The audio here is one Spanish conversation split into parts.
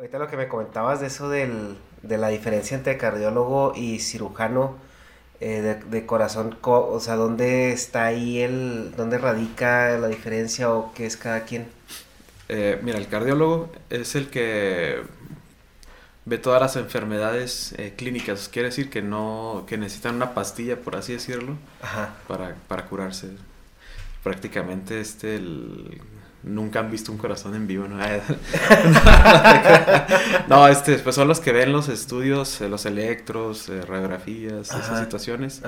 Ahorita lo que me comentabas de eso del, de la diferencia entre cardiólogo y cirujano eh, de, corazón, o sea, ¿dónde está ahí el, dónde radica la diferencia o qué es cada quien? Eh, mira, el cardiólogo es el que ve todas las enfermedades eh, clínicas, quiere decir que no, que necesitan una pastilla, por así decirlo, Para, para curarse. Prácticamente este, el nunca han visto un corazón en vivo, ¿no? no, este, pues son los que ven los estudios, eh, los electros, eh, radiografías, esas situaciones.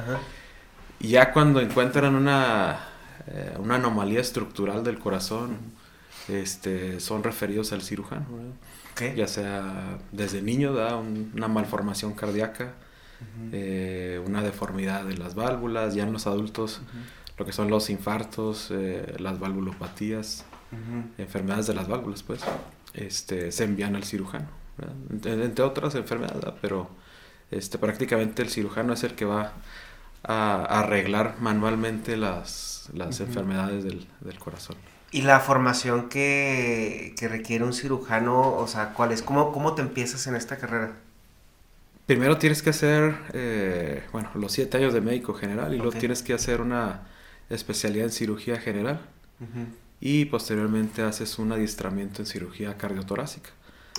Y ya cuando encuentran una, eh, una anomalía estructural del corazón, este, son referidos al cirujano, ya sea desde niño, da una malformación cardíaca, una deformidad de las válvulas, ya en los adultos lo que son los infartos, las valvulopatías, enfermedades de las válvulas, pues, este, se envían al cirujano, entre, otras enfermedades, pero este, prácticamente el cirujano es el que va a, arreglar manualmente las, las enfermedades del, del, corazón. ¿Y la formación que, que, requiere un cirujano, o sea, cuál es? ¿Cómo, cómo te empiezas en esta carrera? Primero tienes que hacer, eh, bueno, los siete años de médico general y luego tienes que hacer una especialidad en cirugía general y posteriormente haces un adiestramiento en cirugía cardiotorácica.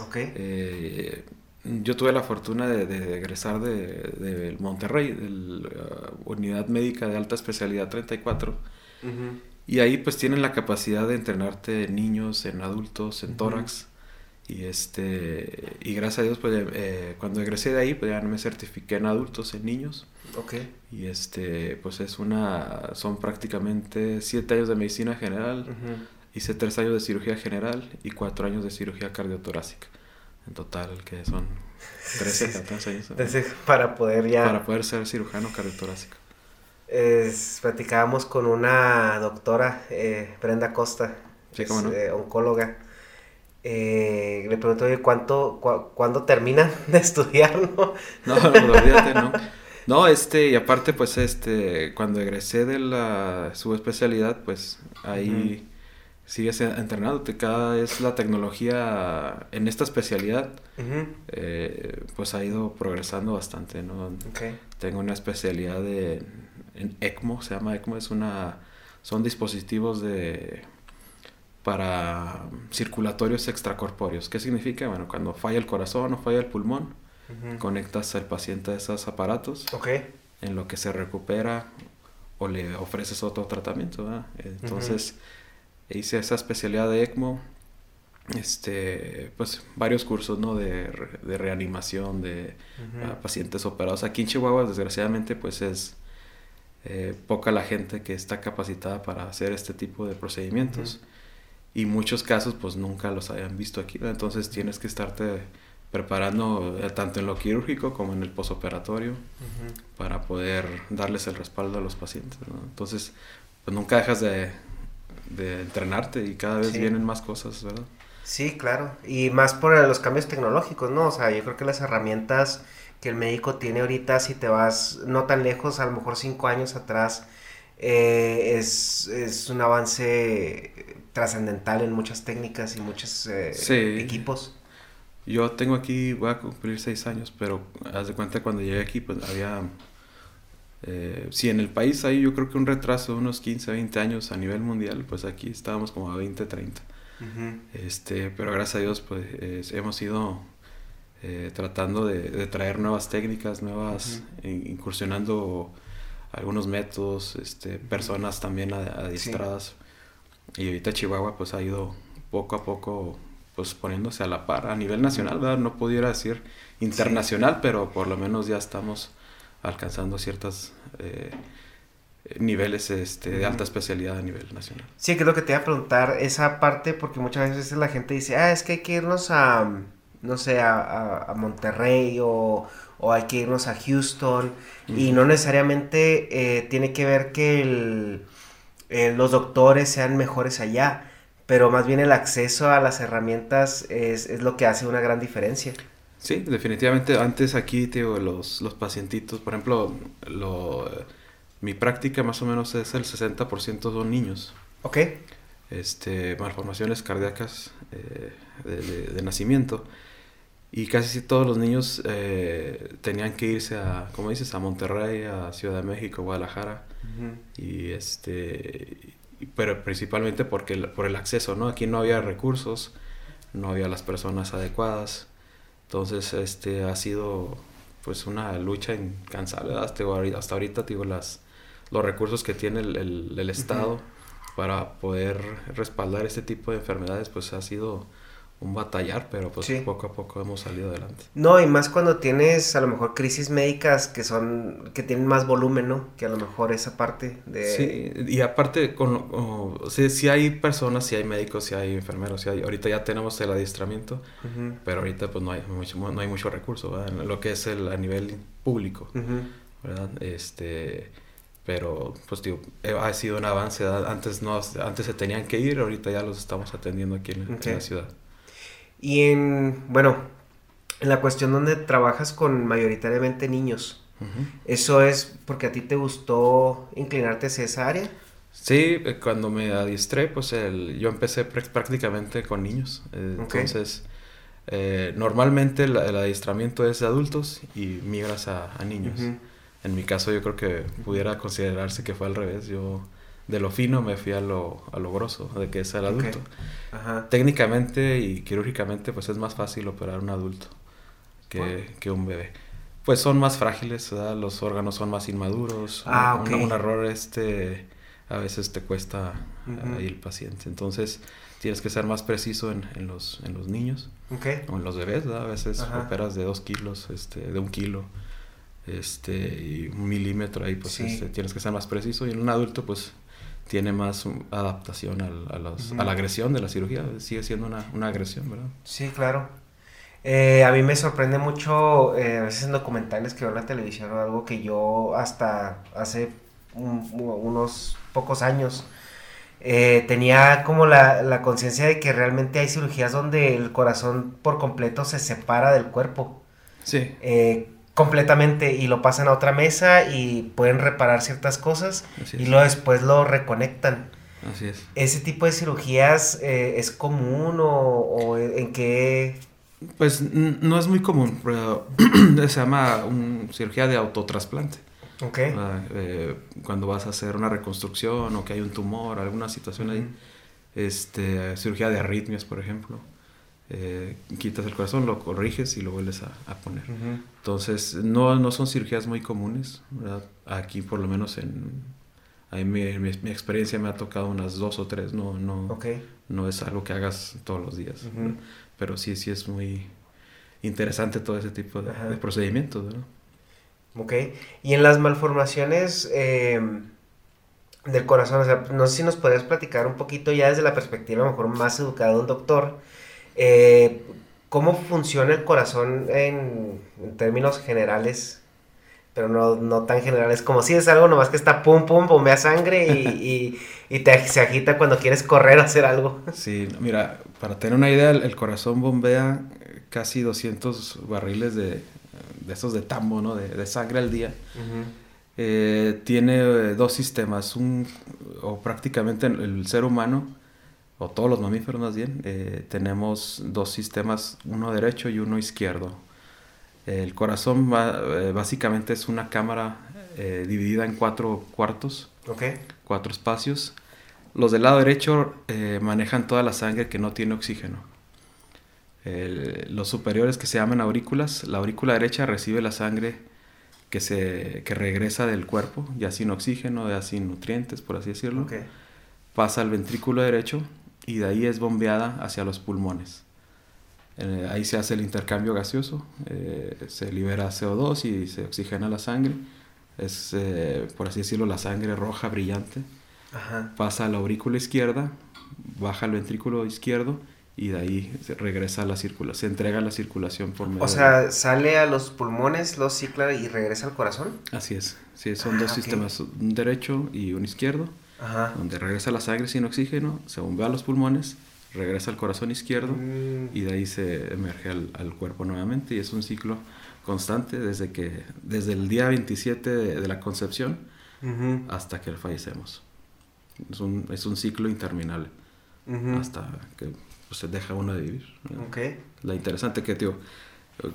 Okay. Eh, yo tuve la fortuna de, egresar de, Monterrey, de la Unidad Médica de Alta Especialidad 34. Y ahí pues tienen la capacidad de entrenarte en niños, en adultos, en tórax. Y este y gracias a Dios pues eh, cuando egresé de ahí pues ya me certifiqué en adultos, en niños. Okay. Y este, pues es una, son prácticamente siete años de medicina general, hice tres años de cirugía general y cuatro años de cirugía cardiotorácica. En total, que son 13, 14 años. Entonces, para poder ya... Para poder ser cirujano cardiotorácico. Es, platicábamos con una doctora, eh, Brenda Costa, sí, no? Eh, oncóloga. Eh, le pregunto, ¿cuánto, ¿cuándo terminan de estudiar? No, no, no olvídate, no. No, este, y aparte, pues, este, cuando egresé de la subespecialidad, pues, ahí sigues entrenándote. Cada vez la tecnología en esta especialidad, eh, pues, ha ido progresando bastante, ¿no? Tengo una especialidad de, en ECMO, se llama ECMO, es una, son dispositivos de, para circulatorios extracorpóreos. ¿Qué significa? Bueno, cuando falla el corazón o falla el pulmón, conectas al paciente a esos aparatos, en lo que se recupera o le ofreces otro tratamiento. Entonces hice esa especialidad de ECMO, este, pues varios cursos ¿no? de, de reanimación de pacientes operados. Aquí en Chihuahua, desgraciadamente, pues es eh, poca la gente que está capacitada para hacer este tipo de procedimientos. Y muchos casos pues nunca los hayan visto aquí, entonces tienes que estarte preparando eh, tanto en lo quirúrgico como en el posoperatorio para poder darles el respaldo a los pacientes. Entonces, pues nunca dejas de, entrenarte y cada vez vienen más cosas, ¿verdad? Sí, claro. Y más por los cambios tecnológicos, ¿no? O sea, yo creo que las herramientas que el médico tiene ahorita, si te vas no tan lejos, a lo mejor cinco años atrás, eh, es, es, un avance trascendental en muchas técnicas y muchos eh, equipos. Yo tengo aquí, voy a cumplir seis años, pero haz de cuenta cuando llegué aquí, pues había, eh, si en el país hay yo creo que un retraso de unos 15, 20 años a nivel mundial, pues aquí estábamos como a 20, 30. este, pero gracias a Dios, pues hemos ido eh, tratando de, traer nuevas técnicas, nuevas, incursionando algunos métodos, este, personas también adiestradas. Y ahorita Chihuahua pues ha ido poco a poco pues poniéndose a la par a nivel nacional, ¿verdad? No pudiera decir internacional, pero por lo menos ya estamos alcanzando ciertos eh, niveles este, de alta especialidad a nivel nacional. Sí, que es lo que te iba a preguntar, esa parte, porque muchas veces la gente dice, ah, es que hay que irnos a, no sé, a, Monterrey o, hay que irnos a Houston, y no necesariamente eh, tiene que ver que el, eh, los doctores sean mejores allá pero más bien el acceso a las herramientas es, es lo que hace una gran diferencia. Sí, definitivamente. Antes aquí, tío, los, los pacientitos, por ejemplo, lo, mi práctica más o menos es el 60% son niños. Ok. Este, malformaciones cardíacas eh, de, de, nacimiento. Y casi todos los niños eh, tenían que irse a, como dices, a Monterrey, a Ciudad de México, Guadalajara. Y este, pero principalmente porque por el acceso, ¿no? Aquí no había recursos, no había las personas adecuadas. Entonces, este ha sido pues una lucha incansable hasta, hasta ahorita, digo, las, los recursos que tiene el, el, Estado para poder respaldar este tipo de enfermedades, pues ha sido un batallar, pero pues poco a poco hemos salido adelante. No, y más cuando tienes a lo mejor crisis médicas que son, que tienen más volumen, ¿no? Que a lo mejor esa parte de... Sí, y aparte, con, o, sí, hay personas, sí hay médicos, sí hay enfermeros, sí hay, ahorita ya tenemos el adiestramiento, pero ahorita pues no hay mucho, no hay mucho recurso, ¿verdad? En lo que es el, a nivel público, ¿verdad? Este pero pues digo, ha sido un avance, antes no antes se tenían que ir, ahorita ya los estamos atendiendo aquí en la ciudad. Y en, bueno, en la cuestión donde trabajas con mayoritariamente niños, ¿eso es porque a ti te gustó inclinarte hacia esa área? Sí, eh, cuando me adiestré, pues el, yo empecé prácticamente con niños. Eh, entonces, eh, normalmente el, adiestramiento es de adultos y migras a, niños. En mi caso yo creo que pudiera considerarse que fue al revés. Yo de lo fino me fui a lo, a lo grosso, de que es el adulto. Técnicamente y quirúrgicamente pues es más fácil operar un adulto que, que un bebé. Pues son más frágiles, los órganos son más inmaduros. Ah, un, error este a veces te cuesta ahí el paciente. Entonces tienes que ser más preciso en, en los, en los niños o en los bebés. A veces operas de dos kilos, este, de un kilo este, y un milímetro ahí, pues este, tienes que ser más preciso. Y en un adulto, pues tiene más adaptación a la agresión de la cirugía. Sigue siendo una, agresión, ¿verdad? Sí, claro. Eh, a mí me sorprende mucho, eh, a veces en documentales que veo en la televisión o algo que yo hasta hace unos pocos años eh, tenía como la, la conciencia de que realmente hay cirugías donde el corazón por completo se separa del cuerpo. Sí completamente y lo pasan a otra mesa y pueden reparar ciertas cosas y luego después lo reconectan. Así es. ¿Ese tipo de cirugías eh, es común o, en qué...? Pues no es muy común, pero se llama un, cirugía de autotrasplante. Ok. Ah, eh, cuando vas a hacer una reconstrucción o que hay un tumor, alguna situación ahí. Este, cirugía de arritmias, por ejemplo. Eh, quitas el corazón, lo corriges y lo vuelves a, poner. Entonces, no, no son cirugías muy comunes, Aquí, por lo menos en mi, mi, experiencia me ha tocado unas dos o tres, no, no, no es algo que hagas todos los días. Pero sí, sí es muy interesante todo ese tipo de, procedimientos. Ok, y en las malformaciones eh, del corazón, no sé si nos podrías platicar un poquito ya desde la perspectiva a lo mejor más educada de un doctor, eh, ¿Cómo funciona el corazón en, términos generales? Pero no, no, tan generales como si es algo nomás que está pum pum, bombea sangre y, y, te, se agita cuando quieres correr o hacer algo. Sí, mira, para tener una idea, el, corazón bombea casi 200 barriles de, de esos de tambo, ¿no? De, de sangre al día. Eh, tiene eh, dos sistemas, un, o prácticamente el ser humano o todos los mamíferos más bien, eh, tenemos dos sistemas, uno derecho y uno izquierdo. El corazón eh, básicamente es una cámara eh, dividida en cuatro cuartos, cuatro espacios. Los del lado derecho manejan toda la sangre que no tiene oxígeno. los superiores que se llaman aurículas, la aurícula derecha recibe la sangre que, se, que regresa del cuerpo, ya sin oxígeno, ya sin nutrientes, por así decirlo. Pasa al ventrículo derecho, y de ahí es bombeada hacia los pulmones. Eh, ahí se hace el intercambio gaseoso, eh, se libera CO2 y se oxigena la sangre. Es, eh, por así decirlo, la sangre roja brillante. Pasa a la aurícula izquierda, baja al ventrículo izquierdo y de ahí se regresa a la circulación, se entrega la circulación por medio O sea, sale a los pulmones, los cicla y regresa al corazón. Así es, sí, son dos ah, sistemas, un derecho y un izquierdo donde regresa la sangre sin oxígeno, se bombea a los pulmones, regresa al corazón izquierdo mm. y de ahí se emerge al, cuerpo nuevamente y es un ciclo constante desde que desde el día 27 de, la concepción hasta que fallecemos. Es un, es un ciclo interminable hasta que pues, se deja uno de vivir. Okay. La interesante que, tío,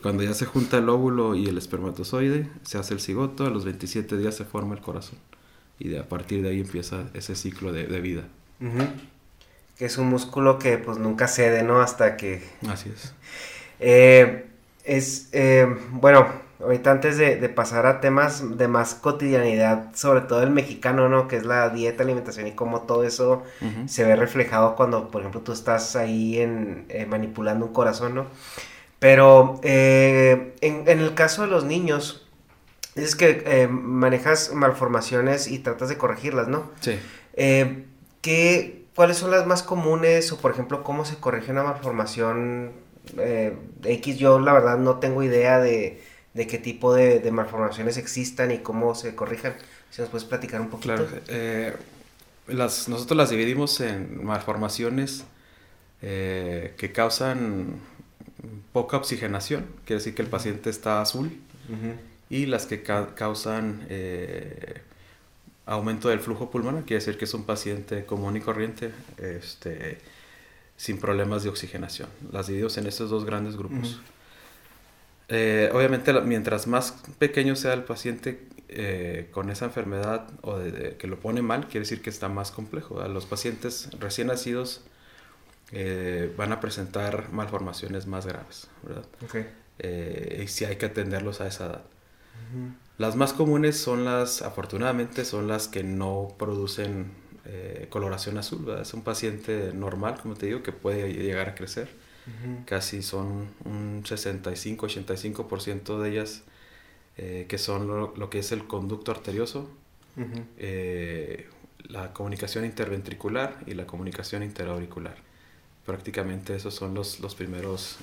Cuando ya se junta el óvulo y el espermatozoide, se hace el cigoto, a los 27 días se forma el corazón. Y de, a partir de ahí empieza ese ciclo de, vida. Que es un músculo que pues nunca cede, ¿no? Hasta que... Así es. Eh, es, eh, bueno, ahorita antes de, pasar a temas de más cotidianidad, sobre todo el mexicano, ¿no? Que es la dieta, alimentación y cómo todo eso se ve reflejado cuando, por ejemplo, tú estás ahí en, eh, manipulando un corazón, ¿no? Pero en, en, el caso de los niños, es que manejas malformaciones y tratas de corregirlas, ¿no? Sí. ¿qué, ¿Cuáles son las más comunes o, por ejemplo, cómo se corrige una malformación eh, X? Yo, la verdad, no tengo idea de, qué tipo de, malformaciones existan y cómo se corrijan. Si nos puedes platicar un poquito. Claro, eh, las, nosotros las dividimos en malformaciones eh, que causan poca oxigenación, quiere decir que el paciente está azul, y las que causan aumento del flujo pulmonar, quiere decir que es un paciente común y corriente, este, sin problemas de oxigenación. Las dividimos en estos dos grandes grupos. Eh, obviamente, mientras más pequeño sea el paciente eh, con esa enfermedad o que lo pone mal, quiere decir que está más complejo. Los pacientes recién nacidos eh, van a presentar malformaciones más graves, ¿verdad? y si hay que atenderlos a esa edad. Las más comunes son las, afortunadamente, son las que no producen eh, coloración azul. Es un paciente normal, como te digo, que puede llegar a crecer. Casi son un 65-85% de ellas eh, que son lo, que es el conducto arterioso, eh, la comunicación interventricular y la comunicación interauricular. Prácticamente esos son los, los primeros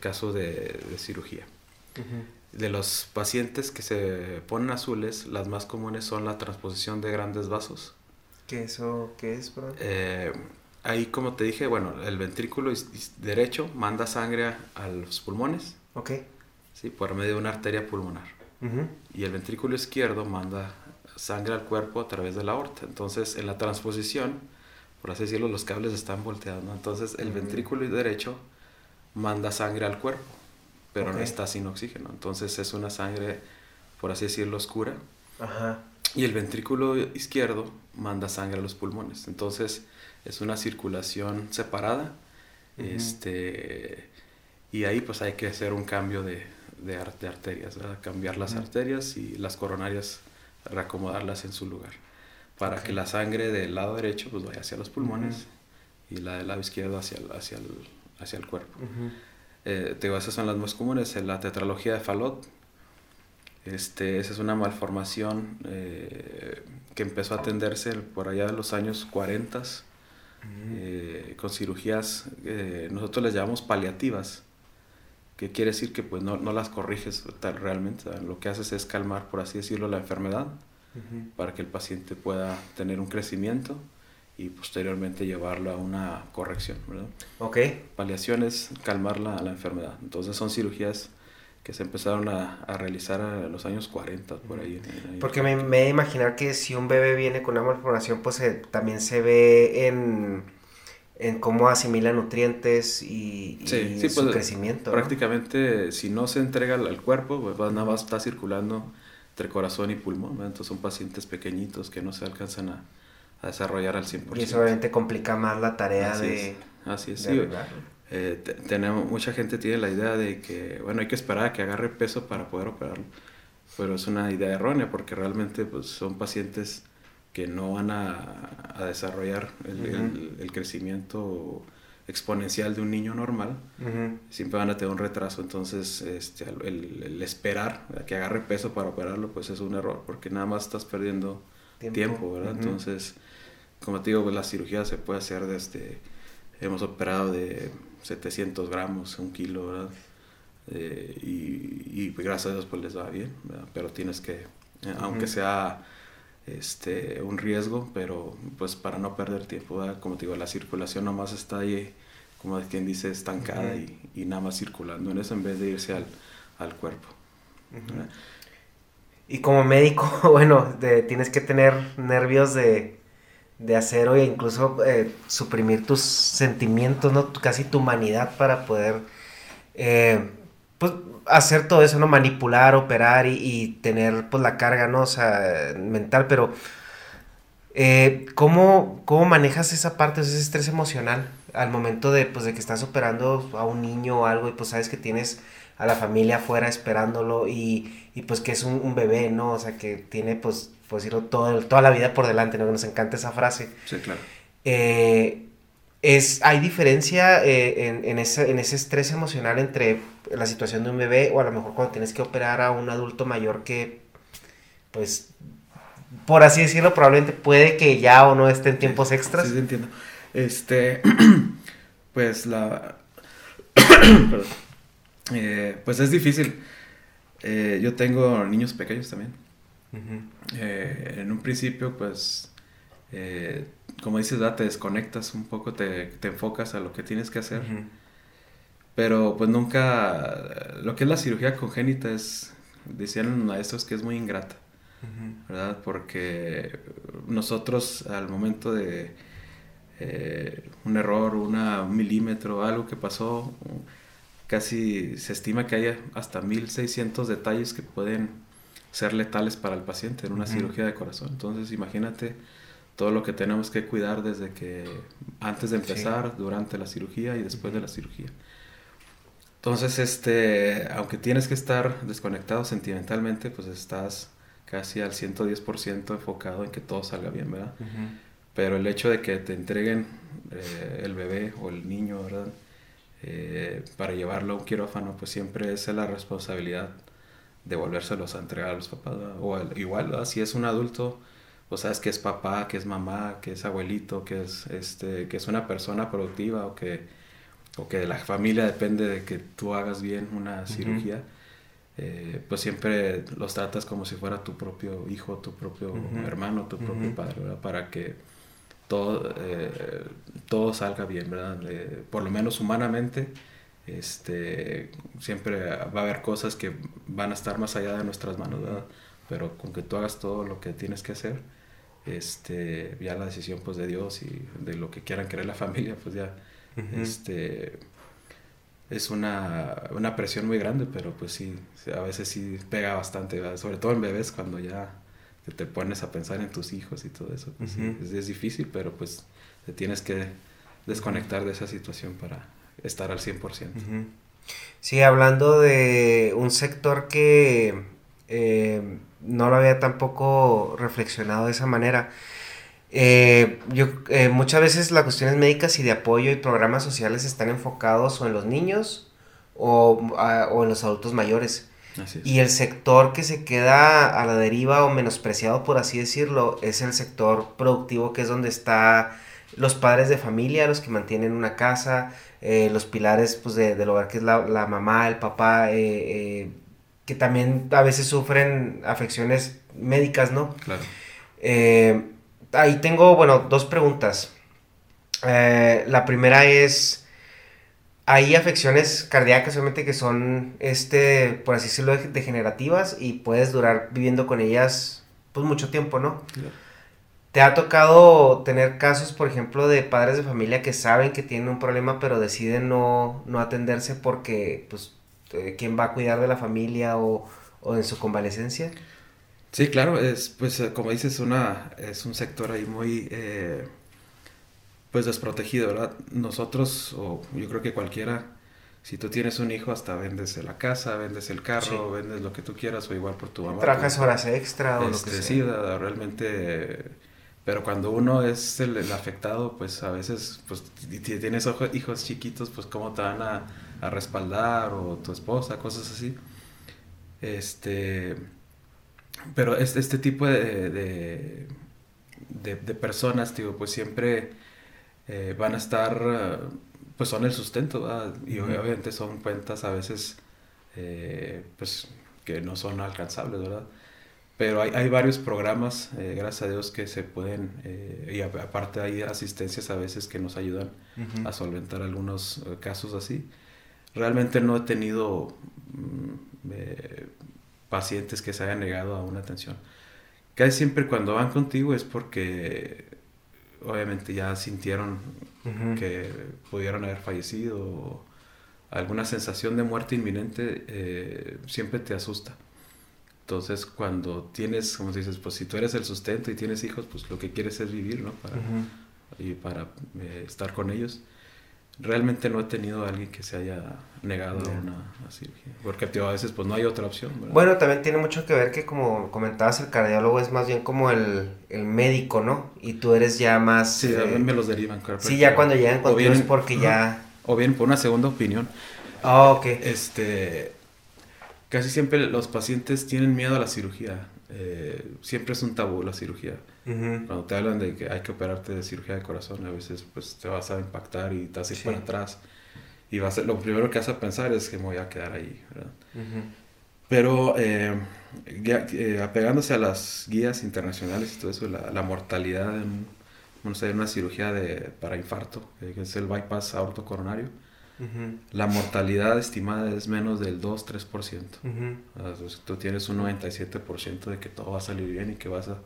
casos de, cirugía. De los pacientes que se ponen azules, las más comunes son la transposición de grandes vasos. ¿Qué eso qué es, eh, ahí, como te dije, bueno, el ventrículo derecho manda sangre a los pulmones. Ok. Sí, por medio de una arteria pulmonar. Y el ventrículo izquierdo manda sangre al cuerpo a través de la aorta. Entonces, en la transposición, por así decirlo, los cables están volteados. Entonces, el ventrículo derecho manda sangre al cuerpo pero no está sin oxígeno. Entonces es una sangre, por así decirlo, oscura. Ajá. Y el ventrículo izquierdo manda sangre a los pulmones. Entonces es una circulación separada. este, y ahí pues hay que hacer un cambio de, de, arterias, cambiar las arterias y las coronarias, reacomodarlas en su lugar. Para que la sangre del lado derecho pues vaya hacia los pulmones y la del lado izquierdo hacia el, hacia el, hacia el cuerpo. Eh, digo, esas son las más comunes. La tetralogía de Fallot, este, esa es una malformación eh, que empezó a atenderse por allá de los años 40 eh, con cirugías, nosotros les llamamos paliativas, que quiere decir que pues no, no las corriges tal, realmente, lo que haces es calmar, por así decirlo, la enfermedad para que el paciente pueda tener un crecimiento y posteriormente llevarlo a una corrección, ¿verdad? Ok. Paliaciones, calmar la, la enfermedad. Entonces son cirugías que se empezaron a, a realizar en los años 40, por ahí. Porque me, me he de imaginar que si un bebé viene con una malformación, pues también se ve en, en cómo asimila nutrientes y, y su pues, crecimiento. Prácticamente, si no se entrega al, cuerpo, pues nada más está circulando entre corazón y pulmón. Entonces son pacientes pequeñitos que no se alcanzan a desarrollar al 100%. Y eso obviamente complica más la tarea de... así es, sí. Eh, tenemos, mucha gente tiene la idea de que, bueno, hay que esperar a que agarre peso para poder operarlo. Pero es una idea errónea porque realmente pues, son pacientes que no van a, a desarrollar el, el, crecimiento exponencial de un niño normal, siempre van a tener un retraso. Entonces, este, el, el, esperar a que agarre peso para operarlo, pues es un error, porque nada más estás perdiendo tiempo, ¿verdad? Entonces, como te digo, pues, la cirugía se puede hacer desde, hemos operado de 700 gramos, un kilo, ¿verdad? Eh, y, pues, gracias a Dios pues les va bien, ¿verdad? pero tienes que, eh, aunque sea este, un riesgo, pero pues para no perder tiempo, ¿verdad? como te digo, la circulación nomás está ahí, como quien dice, estancada y, y, nada más circulando en eso en vez de irse al, al cuerpo. Y como médico, bueno, de, tienes que tener nervios de, de acero e incluso eh, suprimir tus sentimientos, ¿no? Casi tu humanidad para poder eh, pues hacer todo eso, ¿no? Manipular, operar y, tener pues la carga, ¿no? O sea, mental, pero eh, ¿cómo, ¿cómo, manejas esa parte, ese estrés emocional al momento de, pues, de que estás operando a un niño o algo y pues sabes que tienes a la familia afuera esperándolo y, y pues que es un, bebé, ¿no? O sea, que tiene pues, pues decirlo, todo, toda la vida por delante, ¿no? Que nos encanta esa frase. Sí, claro. Eh, es, ¿Hay diferencia eh, en, en, ese, en ese estrés emocional entre la situación de un bebé o a lo mejor cuando tienes que operar a un adulto mayor que, pues, por así decirlo, probablemente puede que ya o no esté en tiempos extras? Sí, sí entiendo. Este, pues la... Eh, pues es difícil. Eh, yo tengo niños pequeños también. Eh, en un principio, pues, como dices, te desconectas un poco, te, enfocas a lo que tienes que hacer. Pero pues nunca, lo que es la cirugía congénita es, decían los maestros que es muy ingrata, ¿verdad? Porque nosotros al momento de un error, una, un milímetro, algo que pasó, casi se estima que hay hasta 1600 detalles que pueden ser letales para el paciente en una cirugía de corazón. Entonces, imagínate todo lo que tenemos que cuidar desde que antes de empezar, durante la cirugía y después de la cirugía. Entonces, este, aunque tienes que estar desconectado sentimentalmente, pues estás casi al 110% enfocado en que todo salga bien, ¿verdad? Pero el hecho de que te entreguen eh, el bebé o el niño, ¿verdad? Eh, para llevarlo a un quirófano, pues siempre es la responsabilidad de volvérselos a entregar a los papás. O igual, si es un adulto, pues sabes que es papá, que es mamá, que es abuelito, que es, este, que es una persona productiva o que, o que la familia depende de que tú hagas bien una cirugía. Eh, pues siempre los tratas como si fuera tu propio hijo, tu propio hermano, tu propio padre, Para que todo, eh, todo salga bien, ¿verdad? por lo menos humanamente, este, siempre va a haber cosas que van a estar más allá de nuestras manos, ¿verdad? Pero con que tú hagas todo lo que tienes que hacer, este, ya la decisión pues de Dios y de lo que quieran querer la familia, pues ya, este, es una, una presión muy grande, pero pues sí, a veces sí pega bastante, sobre todo en bebés cuando ya te pones a pensar en tus hijos y todo eso. Pues, es, difícil, pero pues te tienes que desconectar de esa situación para estar al 100%. Sí, hablando de un sector que eh, no lo había tampoco reflexionado de esa manera. Eh, yo, eh, muchas veces las cuestiones médicas y de apoyo y programas sociales están enfocados o en los niños o, o en los adultos mayores. Y el sector que se queda a la deriva o menospreciado, por así decirlo, es el sector productivo, que es donde está los padres de familia, los que mantienen una casa, eh, los pilares pues, de, del hogar, que es la, mamá, el papá, eh, eh, que también a veces sufren afecciones médicas, ¿no? Claro. ahí tengo, bueno, dos preguntas. la primera es hay afecciones cardíacas obviamente que son, este, por así decirlo, degenerativas y puedes durar viviendo con ellas pues mucho tiempo, ¿no? ¿Te ha tocado tener casos, por ejemplo, de padres de familia que saben que tienen un problema pero deciden no, no atenderse porque, pues, eh, ¿quién va a cuidar de la familia o, o en su convalecencia? Sí, claro, es, pues, como dices, una, es un sector ahí muy... Eh pues desprotegido, ¿verdad? Nosotros, o yo creo que cualquiera, si tú tienes un hijo, hasta vendes la casa, vendes el carro, vendes lo que tú quieras, o igual por tu mamá. Trabajas horas extra o lo que este, sea. Sí, realmente, pero cuando uno es el, afectado, pues a veces, pues si tienes hijos chiquitos, pues cómo te van a, respaldar, o tu esposa, cosas así. Este, pero este, este tipo de, de, de personas, digo, pues siempre eh, van a estar, pues son el sustento, y obviamente son cuentas a veces, eh, pues que no son alcanzables, ¿verdad? Pero hay, hay varios programas, gracias a Dios, que se pueden, y aparte hay asistencias a veces que nos ayudan a solventar algunos casos así. Realmente no he tenido mm, pacientes que se hayan negado a una atención. Casi siempre cuando van contigo es porque obviamente ya sintieron que pudieron haber fallecido alguna sensación de muerte inminente eh, siempre te asusta. Entonces, cuando tienes, como dices, pues si tú eres el sustento y tienes hijos, pues lo que quieres es vivir, ¿no? Para, Y para eh, estar con ellos. Realmente no he tenido a alguien que se haya negado a una cirugía. Porque a veces pues no hay otra opción. Bueno, también tiene mucho que ver que como comentabas, el cardiólogo es más bien como el, el médico, ¿no? Y tú eres ya más... Sí, eh, me los derivan. Claro, sí, ya cuando llegan contigo es porque ya... O bien por una segunda opinión. Ah, ok. Este, casi siempre los pacientes tienen miedo a la cirugía. Eh, siempre es un tabú la cirugía. Cuando te hablan de que hay que operarte de cirugía de corazón, a veces pues te vas a impactar y te vas a ir para atrás. Y a lo primero que vas a pensar es que me voy a quedar ahí, ¿verdad? Pero eh, eh, apegándose a las guías internacionales y todo eso, la, la mortalidad en, una cirugía de, para infarto, que es el bypass la mortalidad estimada es menos del 2-3%. tú tienes un 97% de que todo va a salir bien y que vas a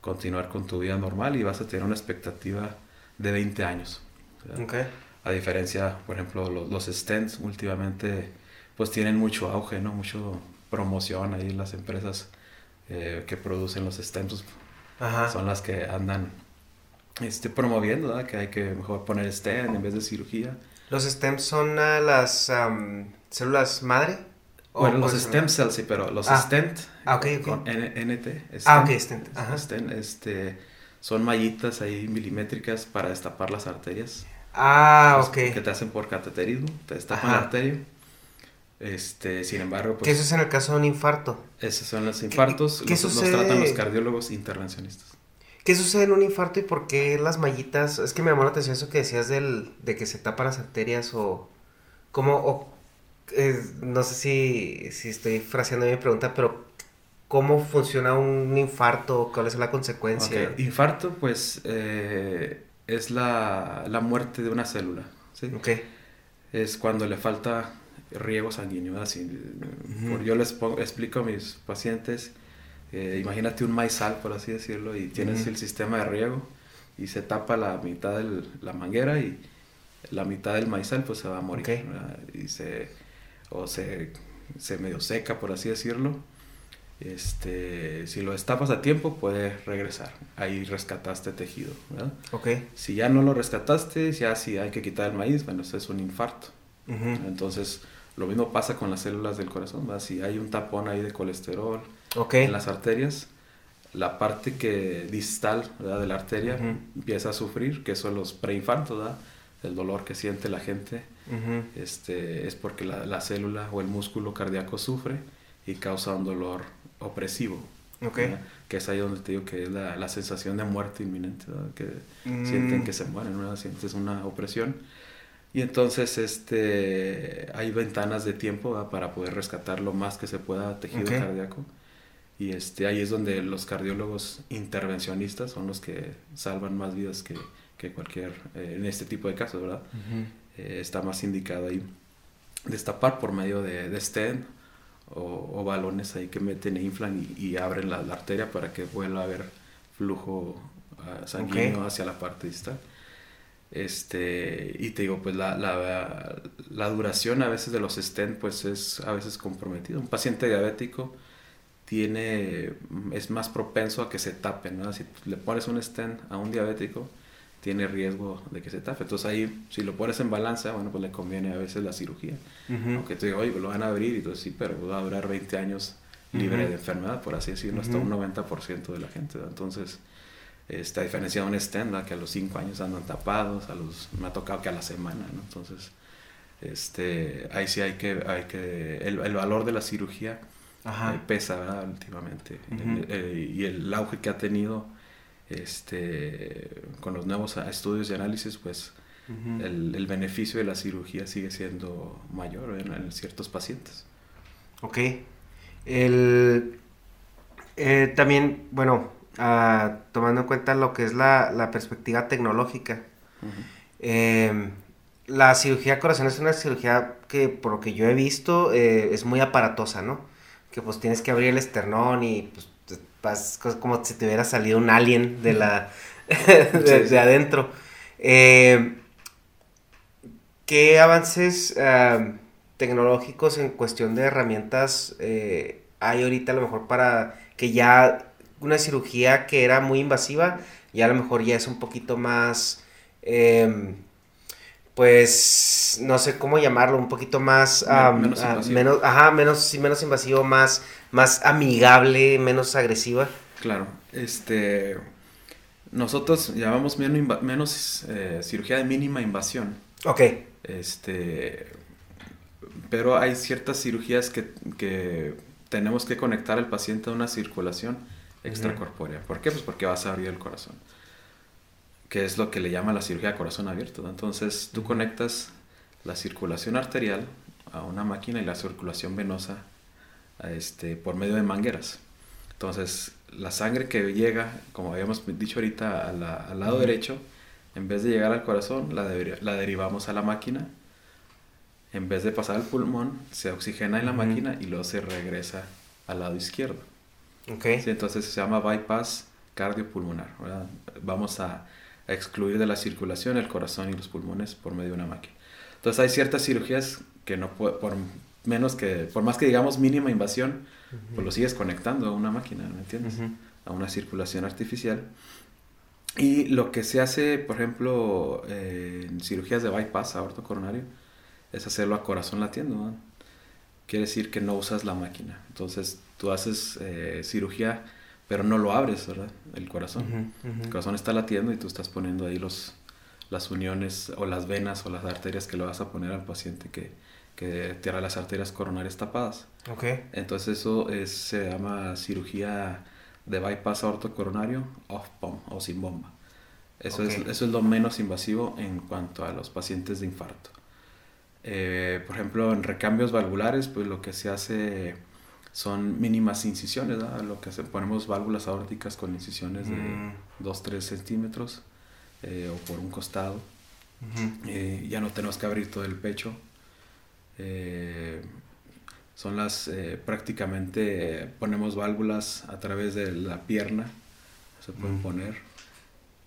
continuar con tu vida normal y vas a tener una expectativa de 20 años. A diferencia, por ejemplo, los, los, stents últimamente pues tienen mucho auge, ¿no? Mucho promoción ahí las empresas eh, que producen los stents son las que andan este, promoviendo que hay que mejor poner stent en vez de cirugía. ¿Los stems son las células madre? Bueno, los stem cells sí, pero los ah. stent ah, okay, con NT. ah, ok, stent. Stent, este, son mallitas ahí milimétricas para destapar las arterias. Ah, ok. Que te hacen por cateterismo, te destapan la arteria. Este, sin embargo, pues... ¿Qué eso es en el caso de un infarto? Esos son los infartos, ¿Qué, los, tratan los cardiólogos intervencionistas. ¿Qué sucede en un infarto y por qué las mallitas? Es que me llamó la atención eso que decías del, de que se tapan las arterias o... ¿Cómo, o no sé si, si estoy fraseando mi pregunta, pero ¿cómo funciona un infarto? ¿Cuál es la consecuencia? Infarto, pues, eh, es la, la, muerte de una célula. ¿sí? Es cuando le falta riego sanguíneo. Así, Yo les explico a mis pacientes, eh, imagínate un maizal, por así decirlo, y tienes el sistema de riego y se tapa la mitad de la manguera y la mitad del maizal pues se va a morir. Y se o se, se medio seca, por así decirlo, este, si lo destapas a tiempo, puede regresar. Ahí rescataste tejido, ¿verdad? Okay. Si ya no lo rescataste, ya si hay que quitar el maíz, bueno, eso es un infarto. Entonces, lo mismo pasa con las células del corazón, ¿verdad? Si hay un tapón ahí de colesterol en las arterias, la parte que distal ¿verdad? de la arteria empieza a sufrir, que son los preinfartos, ¿verdad? el dolor que siente la gente este, es porque la, célula o el músculo cardíaco sufre y causa un dolor opresivo. Que es ahí donde te digo que es la, sensación de muerte inminente, que mm. sienten que se mueren, ¿no? sientes una opresión. Y entonces este, hay ventanas de tiempo para poder rescatar lo más que se pueda tejido cardíaco. Y este, ahí es donde los cardiólogos intervencionistas son los que salvan más vidas que, que cualquier, eh, en este tipo de casos, ¿verdad? Eh, está más indicado ahí destapar por medio de, de stent o, balones ahí que meten e inflan y, abren la, arteria para que vuelva a haber flujo ah, sanguíneo hacia la parte distal. Este, y te digo, pues la, la, la, duración a veces de los stent pues es a veces comprometido. Un paciente diabético tiene, es más propenso a que se tapen, ¿no? Si le pones un stent a un diabético, tiene riesgo de que se tape. Entonces ahí, si lo pones en balanza, bueno, pues le conviene a veces la cirugía. Aunque tú digas, oye, pues lo van a abrir, y tú sí, pero va a durar 20 años libre de enfermedad, por así decirlo, hasta un 90% de la gente. Entonces, esta diferencia de un stent, que a los 5 años andan tapados, a los, me ha tocado que a la semana, ¿no? Entonces, este, ahí sí hay que, hay que el, el valor de la cirugía pesa, Últimamente. Eh, y el auge que ha tenido este, con los nuevos estudios de análisis, pues el, beneficio de la cirugía sigue siendo mayor en, ciertos pacientes. Ok. El, eh, también, bueno, ah, tomando en cuenta lo que es la, perspectiva tecnológica, em, la cirugía corazón es una cirugía que, por lo que yo he visto, eh, es muy aparatosa, ¿no? Que pues tienes que abrir el esternón y pues como si te hubiera salido un alien de la de, adentro. Eh, ¿Qué avances tecnológicos en cuestión de herramientas eh, hay ahorita a lo mejor para que ya una cirugía que era muy invasiva, ya a lo mejor ya es un poquito más, em, pues, no sé cómo llamarlo, un poquito más, menos, menos, ajá, menos, menos invasivo, más, más amigable, menos agresiva. Claro, este, nosotros llamamos menos, menos eh, cirugía de mínima invasión. Ok. Este, pero hay ciertas cirugías que, que tenemos que conectar al paciente a una circulación extracorpórea. ¿Por qué? Pues porque vas a abrir el corazón, que es lo que le llama la cirugía de corazón abierto. Entonces tú conectas la circulación arterial a una máquina y la circulación venosa a este, por medio de mangueras. Entonces la sangre que llega, como habíamos dicho ahorita, al lado derecho, en vez de llegar al corazón, la, la derivamos a la máquina en vez de pasar al pulmón, se oxigena en la máquina y luego se regresa al lado izquierdo. Okay. entonces se llama bypass cardiopulmonar. Vamos a, excluir de la circulación el corazón y los pulmones por medio de una máquina. Entonces hay ciertas cirugías que no por menos que, por más que digamos mínima invasión, pues lo sigues conectando a una máquina, ¿me entiendes? A una circulación artificial. Y lo que se hace, por ejemplo, en cirugías de bypass aorto coronario, es hacerlo a corazón latiendo. Quiere decir que no usas la máquina. Entonces tú haces eh, cirugía, pero no lo abres, ¿verdad? El corazón. El corazón está latiendo y tú estás poniendo ahí los, las uniones o las venas o las arterias que le vas a poner al paciente que, que tiene las arterias coronarias tapadas. Okay. Entonces eso es, se llama cirugía de bypass coronario off pump o sin bomba. Eso, es, eso es lo menos invasivo en cuanto a los pacientes de infarto. Eh, por ejemplo, en recambios valvulares, pues lo que se hace son mínimas incisiones, lo que hacemos ponemos válvulas aórticas con incisiones de 2-3 mm. centímetros eh, o por un costado. Eh, ya no tenemos que abrir todo el pecho. son las, prácticamente ponemos válvulas a través de la pierna, se pueden mm. poner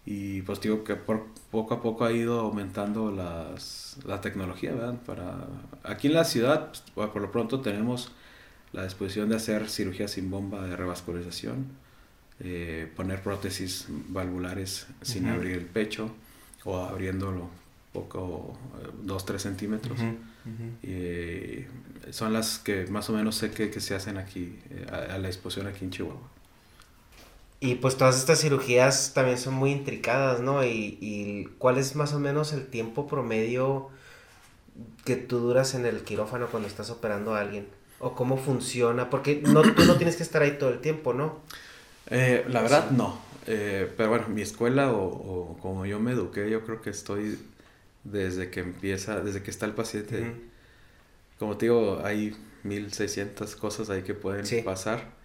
y pues digo que por, poco a poco ha ido aumentando las, la tecnología, ¿verdad? Para, aquí en la ciudad, pues, por lo pronto tenemos la disposición de hacer cirugía sin bomba de revascularización, eh, poner prótesis valvulares sin abrir el pecho o abriéndolo poco, 2-3 centímetros. Y son las que más o menos sé que, que se hacen aquí, eh, a, a la disposición aquí en Chihuahua. Y pues todas estas cirugías también son muy intricadas, ¿no? Y, y cuál es más o menos el tiempo promedio que tú duras en el quirófano cuando estás operando a alguien. O cómo funciona, porque no, tú no tienes que estar ahí todo el tiempo, ¿no? Eh, la verdad, no. Eh, pero bueno, mi escuela o, como yo me eduqué, yo creo que estoy desde que empieza, desde que está el paciente. Como te digo, hay 1600 cosas ahí que pueden pasar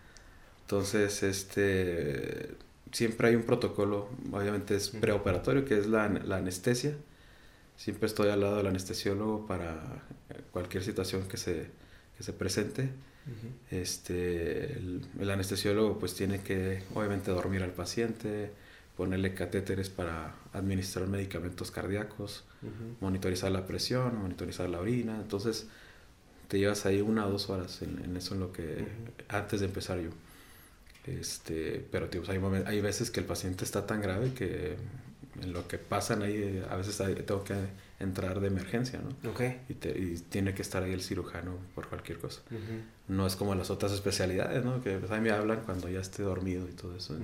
entonces, este, siempre hay un protocolo, obviamente es preoperatorio, que es la, la anestesia. Siempre estoy al lado del anestesiólogo para cualquier situación que se, que se presente. este, el, anestesiólogo pues tiene que obviamente dormir al paciente, ponerle catéteres para administrar medicamentos cardíacos, monitorizar la presión, monitorizar la orina. Entonces te llevas ahí una o dos horas en, eso en lo que antes de empezar yo. Este, pero tío, hay, hay veces que el paciente está tan grave que en lo que pasan ahí, a veces tengo que entrar de emergencia, ¿no? Okay. Y, y, tiene que estar ahí el cirujano por cualquier cosa. No es como las otras especialidades, ¿no? Que pues, ahí me hablan cuando ya esté dormido y todo eso.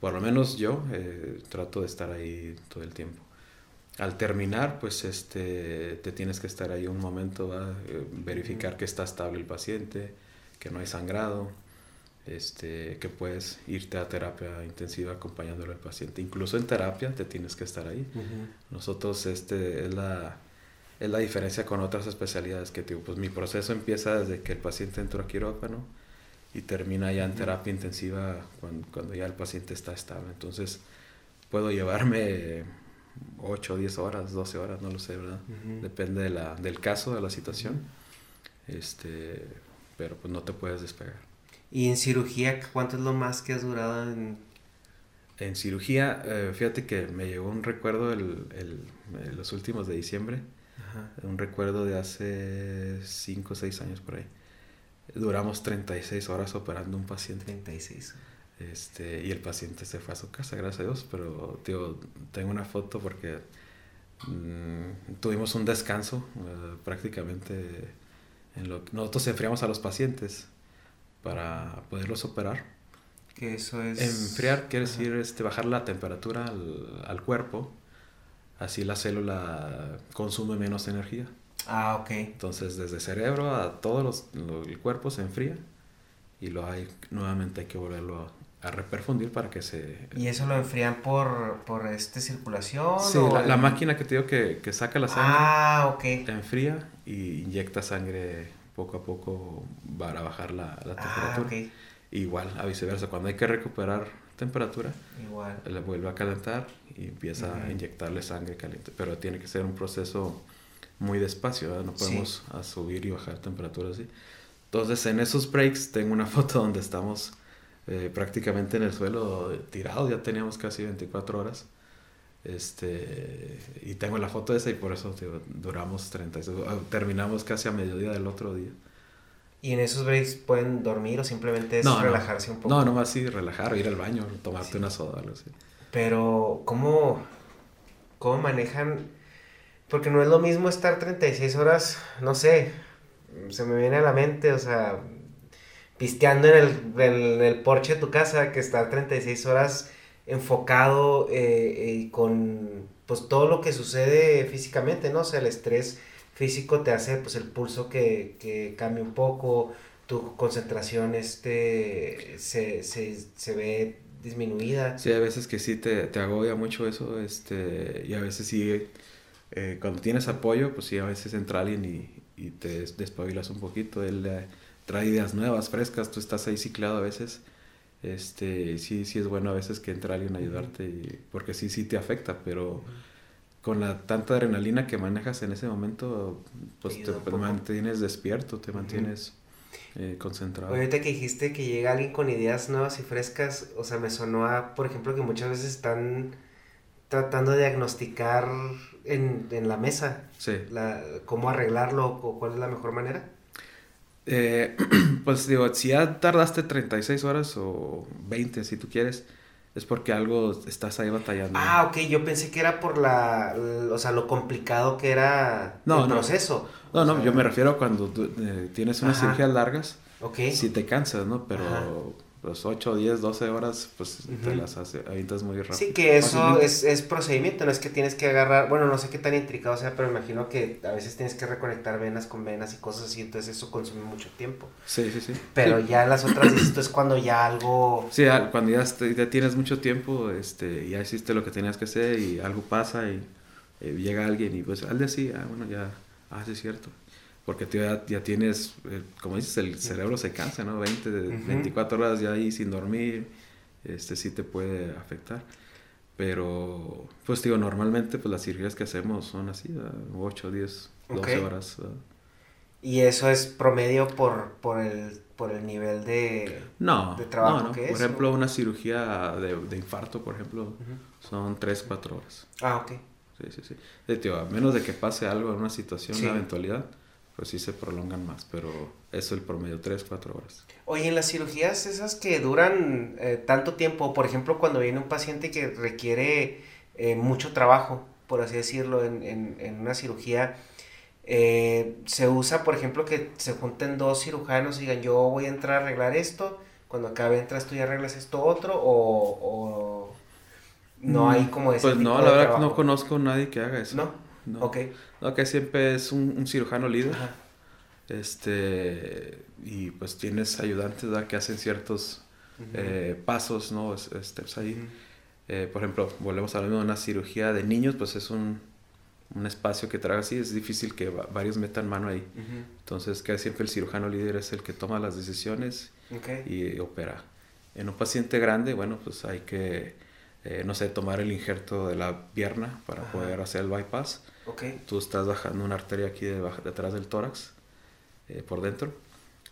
Por lo menos yo eh, trato de estar ahí todo el tiempo. Al terminar, pues este, te tienes que estar ahí un momento, a eh, verificar que está estable el paciente, que no hay sangrado este, que puedes irte a terapia intensiva acompañándolo al paciente. Incluso en terapia te tienes que estar ahí. Nosotros, este, es la, es la diferencia con otras especialidades que digo, pues mi proceso empieza desde que el paciente entró a quirófano y termina ya en terapia intensiva cuando, cuando, ya el paciente está estable. Entonces, puedo llevarme 8, 10 horas, 12 horas, no lo sé, ¿verdad? Depende de la, del caso, de la situación. Este, pero pues no te puedes despegar. ¿Y en cirugía cuánto es lo más que has durado en...? En cirugía, eh, fíjate que me llegó un recuerdo el, el, los últimos de diciembre. Un recuerdo de hace 5 o 6 años por ahí. Duramos 36 horas operando un paciente. 36. Este, y el paciente se fue a su casa, gracias a Dios, pero tío, tengo una foto porque mm, tuvimos un descanso eh, prácticamente. En lo, nosotros enfriamos a los pacientes para poderlos operar. Que eso es... Enfriar quiere decir este, bajar la temperatura al, al cuerpo, así la célula consume menos energía. Ah, ok. Entonces, desde cerebro a todo los, el cuerpo se enfría y lo hay, nuevamente hay que volverlo a, reperfundir para que se... ¿Y eso lo enfrían por, por este circulación? Sí, la, máquina que te digo que, que saca la sangre. Ah, ok. Te enfría y inyecta sangre poco a poco para bajar la, la ah, temperatura. Igual, a viceversa, cuando hay que recuperar temperatura, Igual. le vuelve a calentar y empieza a inyectarle sangre caliente. Pero tiene que ser un proceso muy despacio, no podemos subir y bajar temperaturas así. Entonces en esos breaks tengo una foto donde estamos eh, prácticamente en el suelo tirados, ya teníamos casi 24 horas. Este, y tengo la foto esa y por eso duramos 30, ah, terminamos casi a mediodía del otro día. ¿Y en esos breaks pueden dormir o simplemente es relajarse un poco? No, nomás sí, relajar, ir al baño, tomarte una soda, algo así. Pero, ¿cómo, ¿cómo manejan porque no es lo mismo estar 36 horas, no sé, se me viene a la mente, o sea, pisteando en el, en el porche de tu casa, que estar 36 horas enfocado eh, eh, con pues todo lo que sucede físicamente, ¿no? O sea, el estrés físico te hace pues el pulso que, que cambie un poco, tu concentración este se, se, se ve disminuida. Sí, a veces que sí te, te agobia mucho eso, este, y a veces sí eh, cuando tienes apoyo, pues sí, a veces entra alguien y, y te despabilas un poquito. Él eh, trae ideas nuevas, frescas, tú estás ahí ciclado a veces. Este, sí, sí es bueno a veces que entra alguien a ayudarte, porque sí, sí te afecta, pero con la tanta adrenalina que manejas en ese momento, pues te, mantienes despierto, te mantienes eh, concentrado. Ahorita que dijiste que llega alguien con ideas nuevas y frescas, o sea, me sonó a, por ejemplo, que muchas veces están tratando de diagnosticar en, en la mesa sí. la, cómo arreglarlo o cuál es la mejor manera. Eh, pues digo, si ya tardaste 36 horas o 20 si tú quieres, es porque algo estás ahí batallando. Ah, ok, yo pensé que era por la, o sea, lo complicado que era el proceso. No, no, yo me refiero a cuando eh, tienes unas cirugías largas, okay. si te cansas, ¿no? Pero los 8, 10, 12 horas, pues te las hace, avientas muy rápido. Sí, que eso es, es, procedimiento, no es que tienes que agarrar, bueno, no sé qué tan intricado sea, pero imagino que a veces tienes que reconectar venas con venas y cosas así, entonces eso consume mucho tiempo. Sí, sí, sí. Pero ya las otras esto es cuando ya algo... Sí, cuando ya, ya, tienes mucho tiempo, este, ya hiciste lo que tenías que hacer y algo pasa y eh, llega alguien y pues, al de así, ah, bueno, ya, ah, sí es cierto porque tú ya, ya tienes, eh, como dices, el cerebro se cansa, ¿no? 20, 24 horas ya ahí sin dormir, este sí te puede afectar. Pero, pues digo, normalmente pues las cirugías que hacemos son así, 8, 10, 12 horas. ¿Y eso es promedio por, por, el, por el nivel de, no, de trabajo no, no. que es? Por ejemplo, una cirugía de, de, infarto, por ejemplo, son 3, 4 horas. Ah, ok. Sí, sí, sí. De, tío, a menos de que pase algo en una situación, una eventualidad, pues sí se prolongan más, pero eso el promedio, 3, 4 horas. Oye, en las cirugías esas que duran eh, tanto tiempo, por ejemplo, cuando viene un paciente que requiere eh, mucho trabajo, por así decirlo, en, en, en una cirugía, eh, se usa, por ejemplo, que se junten dos cirujanos y digan, yo voy a entrar a arreglar esto, cuando acabe entras tú y arreglas esto otro, o, o no hay como ese Pues no, la verdad que no conozco a nadie que haga eso. ¿No? No. Ok. No, que siempre es un, cirujano líder. Este, y pues tienes ayudantes que hacen ciertos eh, pasos, ¿no? Steps ahí. Eh, por ejemplo, volvemos a hablar de una cirugía de niños, pues es un, un espacio que traga así, es difícil que varios metan mano ahí. Entonces, que siempre el cirujano líder es el que toma las decisiones y opera. En un paciente grande, bueno, pues hay que, eh, no sé, tomar el injerto de la pierna para poder hacer el bypass. Okay. Tú estás bajando una arteria aquí detrás del tórax, eh, por dentro,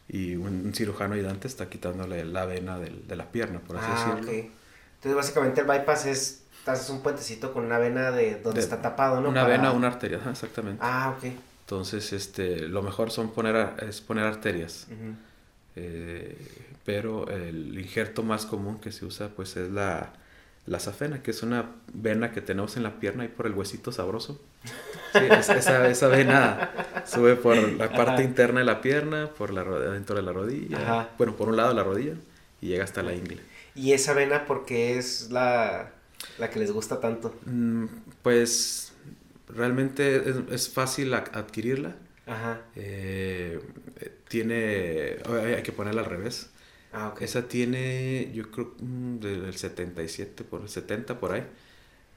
y un, cirujano ayudante está quitándole la vena del, de la pierna, por así ah, decirlo. Entonces, básicamente el bypass es, haces un puentecito con una vena de donde está tapado, ¿no? Una vena o una arteria, exactamente. Ah, ok. Entonces, este, lo mejor son poner, es poner arterias. Eh, pero el injerto más común que se usa, pues, es la, la safena, que es una vena que tenemos en la pierna y por el huesito sabroso. Sí, esa, esa, vena sube por la parte interna de la pierna, por la dentro de la rodilla, bueno, por un lado de la rodilla y llega hasta la ingle. ¿Y esa vena porque es la, la que les gusta tanto? Mm, pues realmente es, fácil adquirirla. Ajá. Eh, tiene, hay que ponerla al revés. Ah, okay. Esa tiene, yo creo, mm, del 77, por 70 por ahí,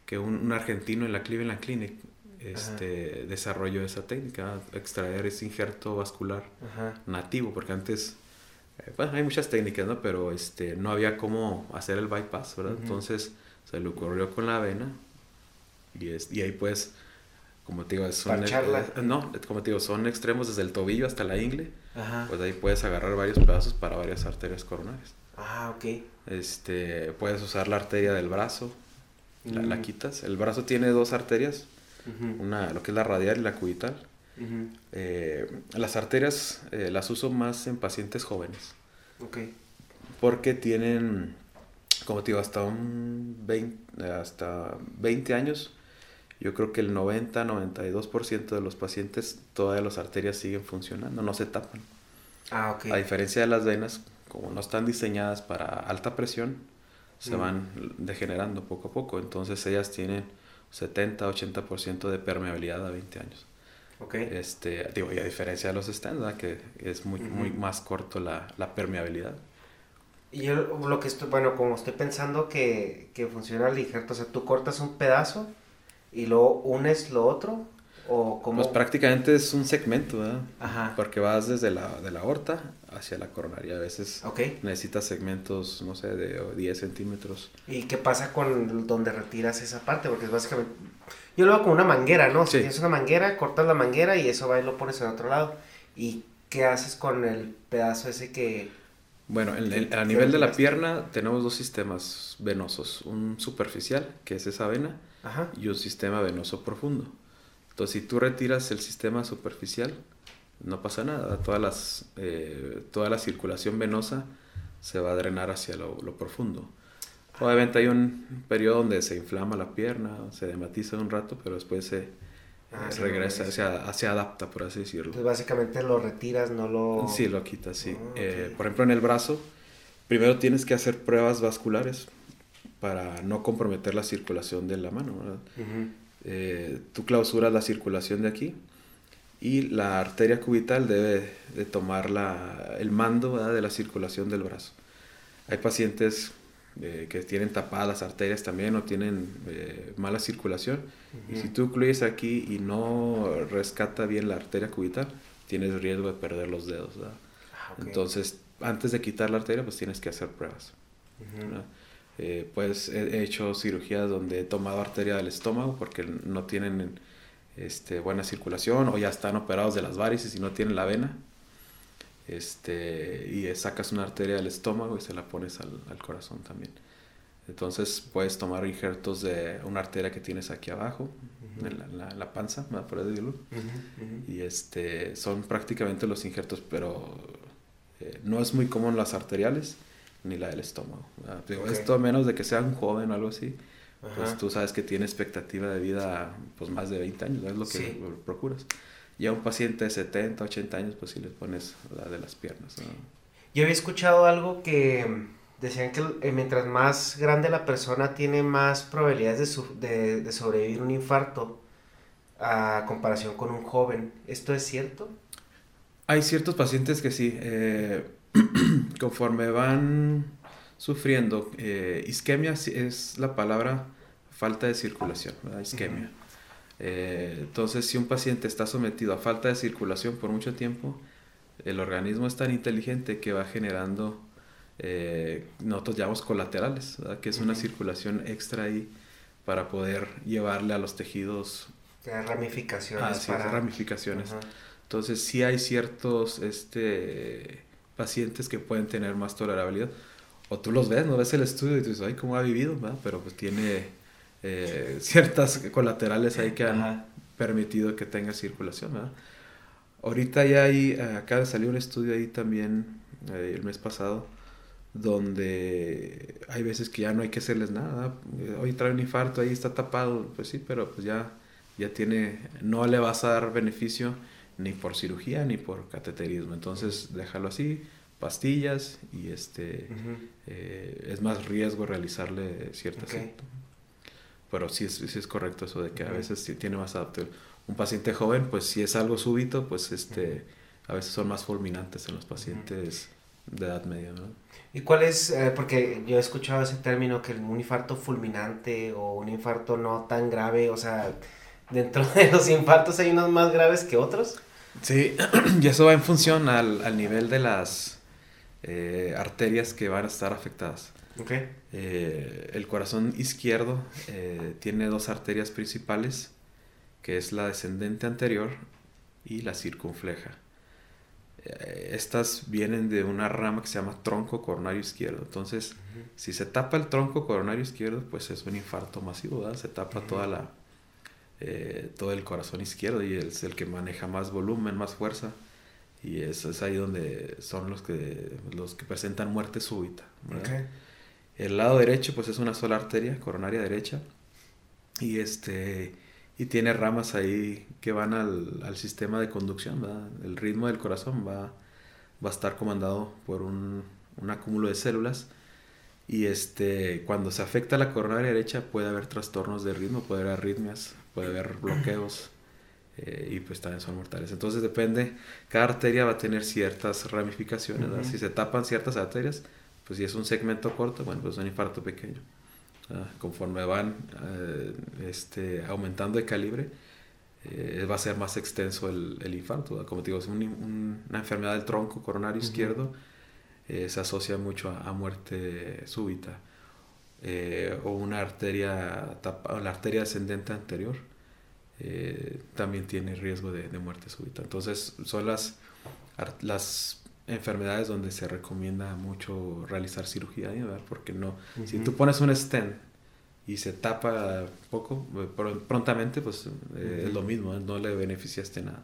que un, argentino en la Cleveland Clinic este, desarrolló esa técnica, extraer ese injerto vascular nativo, porque antes, eh, bueno, hay muchas técnicas, ¿no? Pero este, no había cómo hacer el bypass, ¿verdad? Entonces se le ocurrió con la vena y, es, y ahí pues como te digo, son, eh, no, como te digo, son extremos desde el tobillo hasta la ingle. Pues ahí puedes agarrar varios pedazos para varias arterias coronarias. Ah, ok. Este, puedes usar la arteria del brazo, la, la, mm. quitas. El brazo tiene dos arterias, una, lo que es la radial y la cubital. Eh, las arterias eh, las uso más en pacientes jóvenes. Ok. Porque tienen, como te digo, hasta un 20, hasta 20 años yo creo que el 90-92% de los pacientes, todas las arterias siguen funcionando, no se tapan. Ah. A diferencia de las venas, como no están diseñadas para alta presión, se mm. van degenerando poco a poco. Entonces ellas tienen 70-80% de permeabilidad a 20 años. Este, digo, y a diferencia de los stents, que es muy, muy más corto la, la permeabilidad. Y yo lo que estoy, bueno, como estoy pensando que, que funciona ligero, o sea, tú cortas un pedazo y luego unes lo otro o como pues prácticamente es un segmento ¿verdad? Ajá. porque vas desde la de la aorta hacia la coronaria. A veces okay. necesitas segmentos no sé de 10 centímetros. Y qué pasa con donde retiras esa parte porque es básicamente yo lo hago con una manguera no si tienes una manguera cortas la manguera y eso va y lo pones en otro lado. Y qué haces con el pedazo ese que bueno, a nivel de la pierna tenemos dos sistemas venosos, un superficial, que es esa vena, y un sistema venoso profundo. Entonces, si tú retiras el sistema superficial, no pasa nada. Todas las, eh, toda la circulación venosa se va a drenar hacia lo, profundo. Obviamente hay un periodo donde se inflama la pierna, se dematiza un rato, pero después se ah, eh, regresa, se, adapta, por así decirlo. Entonces básicamente lo retiras, no lo... Sí, lo quitas, sí. Ah, eh, por ejemplo, en el brazo, primero tienes que hacer pruebas vasculares para no comprometer la circulación de la mano. Eh, tú clausuras la circulación de aquí y la arteria cubital debe de tomar la, el mando de la circulación del brazo. Hay pacientes eh, que tienen tapadas las arterias también o tienen eh, mala circulación y si tú incluyes aquí y no rescata bien la arteria cubital, tienes riesgo de perder los dedos. Ah, Entonces, antes de quitar la arteria, pues tienes que hacer pruebas. Eh, pues he hecho cirugías donde he tomado arteria del estómago porque no tienen este, buena circulación o ya están operados de las varices y no tienen la vena. Este, y sacas una arteria del estómago y se la pones al, al corazón también. Entonces puedes tomar injertos de una arteria que tienes aquí abajo, en la, la, panza, por decirlo. Y este, son prácticamente los injertos, pero eh, no es muy común las arteriales ni la del estómago. Esto a menos de que sea un joven o algo así, pues tú sabes que tiene expectativa de vida pues más de 20 años, es lo que procuras. Y a un paciente de 70, 80 años, pues sí le pones la de las piernas. Yo había escuchado algo que decían que eh, mientras más grande la persona tiene más probabilidades de, de, sobrevivir un infarto a comparación con un joven. ¿Esto es cierto? Hay ciertos pacientes que sí. Eh, conforme van sufriendo, eh, isquemia es la palabra falta de circulación, isquemia. Eh, entonces, si un paciente está sometido a falta de circulación por mucho tiempo, el organismo es tan inteligente que va generando, eh, nosotros llamamos colaterales, que es una circulación extra ahí para poder llevarle a los tejidos ramificaciones. Ah, ramificaciones. Entonces, si hay ciertos este, pacientes que pueden tener más tolerabilidad. o tú los ves, no ves el estudio y dices, ay, ¿cómo ha vivido? Pero pues tiene eh, ciertas colaterales ahí que han permitido que tenga circulación. ¿verdad? Ahorita ya hay, acaba de salir un estudio ahí también eh, el mes pasado, donde hay veces que ya no hay que hacerles nada. Hoy trae un infarto, ahí está tapado, pues sí, pero pues ya, ya tiene, no le vas a dar beneficio ni por cirugía ni por cateterismo. Entonces déjalo así, pastillas y este eh, es más riesgo realizarle ciertas pero sí es, sí es correcto eso de que a veces tiene más adaptable. Un paciente joven, pues si es algo súbito, pues este, a veces son más fulminantes en los pacientes de edad media, ¿no? ¿Y cuál es, eh, porque yo he escuchado ese término, que un infarto fulminante o un infarto no tan grave, o sea, dentro de los infartos hay unos más graves que otros? Sí, y eso va en función al, al nivel de las eh, arterias que van a estar afectadas. Okay. Eh, el corazón izquierdo eh, tiene dos arterias principales, que es la descendente anterior y la circunfleja. Eh, estas vienen de una rama que se llama tronco coronario izquierdo. Entonces, si se tapa el tronco coronario izquierdo, pues es un infarto masivo, Se tapa toda la, todo el corazón izquierdo y es el que maneja más volumen, más fuerza. Y eso es ahí donde son los que, los que presentan muerte súbita. El lado derecho pues es una sola arteria coronaria derecha y este y tiene ramas ahí que van al, al sistema de conducción, El ritmo del corazón va, va a estar comandado por un, un, acúmulo de células y este cuando se afecta la coronaria derecha puede haber trastornos de ritmo, puede haber arritmias, puede haber bloqueos eh, y pues también son mortales. Entonces depende, cada arteria va a tener ciertas ramificaciones, si se tapan ciertas arterias, pues si es un segmento corto, bueno, pues es un infarto pequeño. conforme van eh, este, aumentando de calibre, eh, va a ser más extenso el, el infarto. Como te digo, es una enfermedad del tronco coronario izquierdo, eh, se asocia mucho a, muerte súbita. O una arteria, la arteria ascendente anterior también tiene riesgo de, de, muerte súbita. Entonces, son las, las enfermedades donde se recomienda mucho realizar cirugía, ¿verdad? porque no, si tú pones un stent y se tapa poco, eh, prontamente pues eh, es lo mismo, ¿eh? no le beneficiaste nada.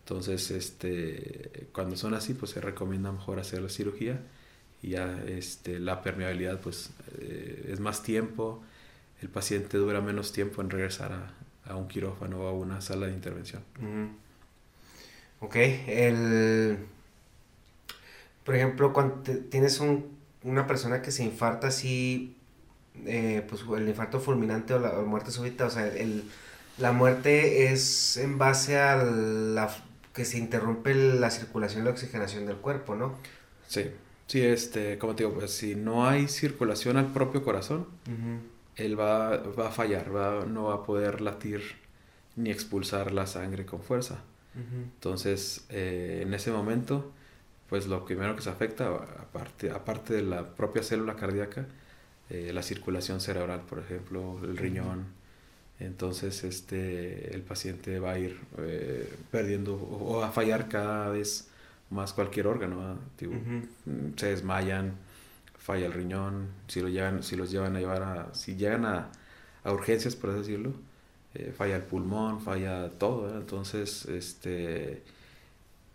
Entonces, este, cuando son así, pues se recomienda mejor hacer la cirugía y ya este, la permeabilidad pues es más tiempo, el paciente dura menos tiempo en regresar a, a un quirófano o a una sala de intervención. Ok, el por ejemplo, cuando tienes un, una persona que se infarta así, eh, pues el infarto fulminante o la muerte súbita, o sea, el, la muerte es en base a la que se interrumpe la circulación y la oxigenación del cuerpo, ¿no? Sí, sí, este, como te digo, pues si no hay circulación al propio corazón, él va, va, a fallar, va, no va a poder latir ni expulsar la sangre con fuerza. Entonces, eh, en ese momento, pues lo primero que se afecta, aparte, aparte de la propia célula cardíaca, eh, la circulación cerebral, por ejemplo, el riñón. Entonces, este, el paciente va a ir eh, perdiendo o, a fallar cada vez más cualquier órgano. Se desmayan, falla el riñón, si, lo llevan, si los llevan a llevar a, si llegan a, a urgencias, por así decirlo, eh, falla el pulmón, falla todo. Entonces, este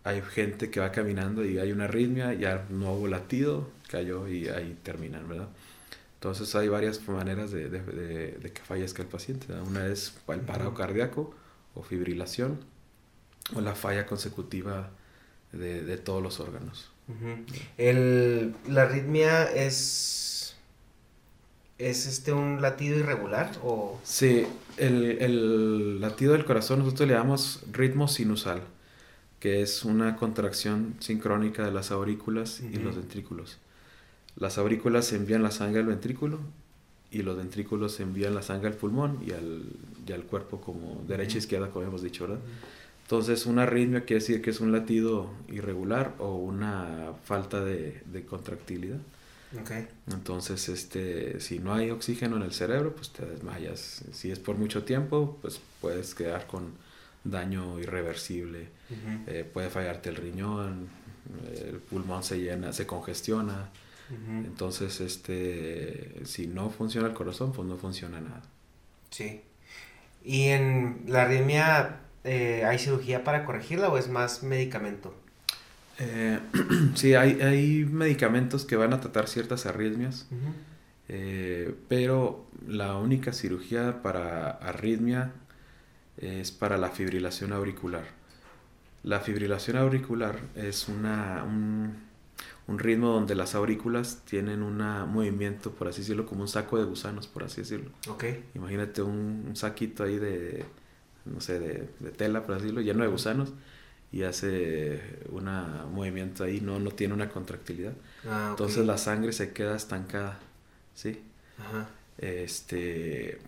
hay gente que va caminando y hay una arritmia, ya no hubo latido, cayó y ahí terminan, ¿verdad? Entonces hay varias maneras de, que fallezca el paciente. Una es el paro cardíaco o fibrilación o la falla consecutiva de, todos los órganos. el, ¿La arritmia es, es este un latido irregular? O... Sí, el, el latido del corazón nosotros le llamamos ritmo sinusal que es una contracción sincrónica de las aurículas y los ventrículos. Las aurículas envían la sangre al ventrículo y los ventrículos envían la sangre al pulmón y al, y al cuerpo como derecha e izquierda, como hemos dicho, ¿verdad? Entonces, una arritmia quiere decir que es un latido irregular o una falta de, de contractilidad. Okay. Entonces, este, si no hay oxígeno en el cerebro, pues te desmayas. Si es por mucho tiempo, pues puedes quedar con daño irreversible, eh, puede fallarte el riñón, el pulmón se llena, se congestiona, Entonces, este, si no funciona el corazón, pues no funciona nada. Sí. ¿Y en la arritmia eh, hay cirugía para corregirla o es más medicamento? Eh, sí, hay, hay, medicamentos que van a tratar ciertas arritmias, eh, pero la única cirugía para arritmia es para la fibrilación auricular. La fibrilación auricular es una, un, un ritmo donde las aurículas tienen un movimiento, por así decirlo, como un saco de gusanos, por así decirlo. Okay. Imagínate un, saquito ahí de, no sé, de, tela, por así decirlo, lleno de gusanos y hace un movimiento ahí, no, no tiene una contractilidad. Ah, Entonces la sangre se queda estancada, ¿sí? Ajá. Este,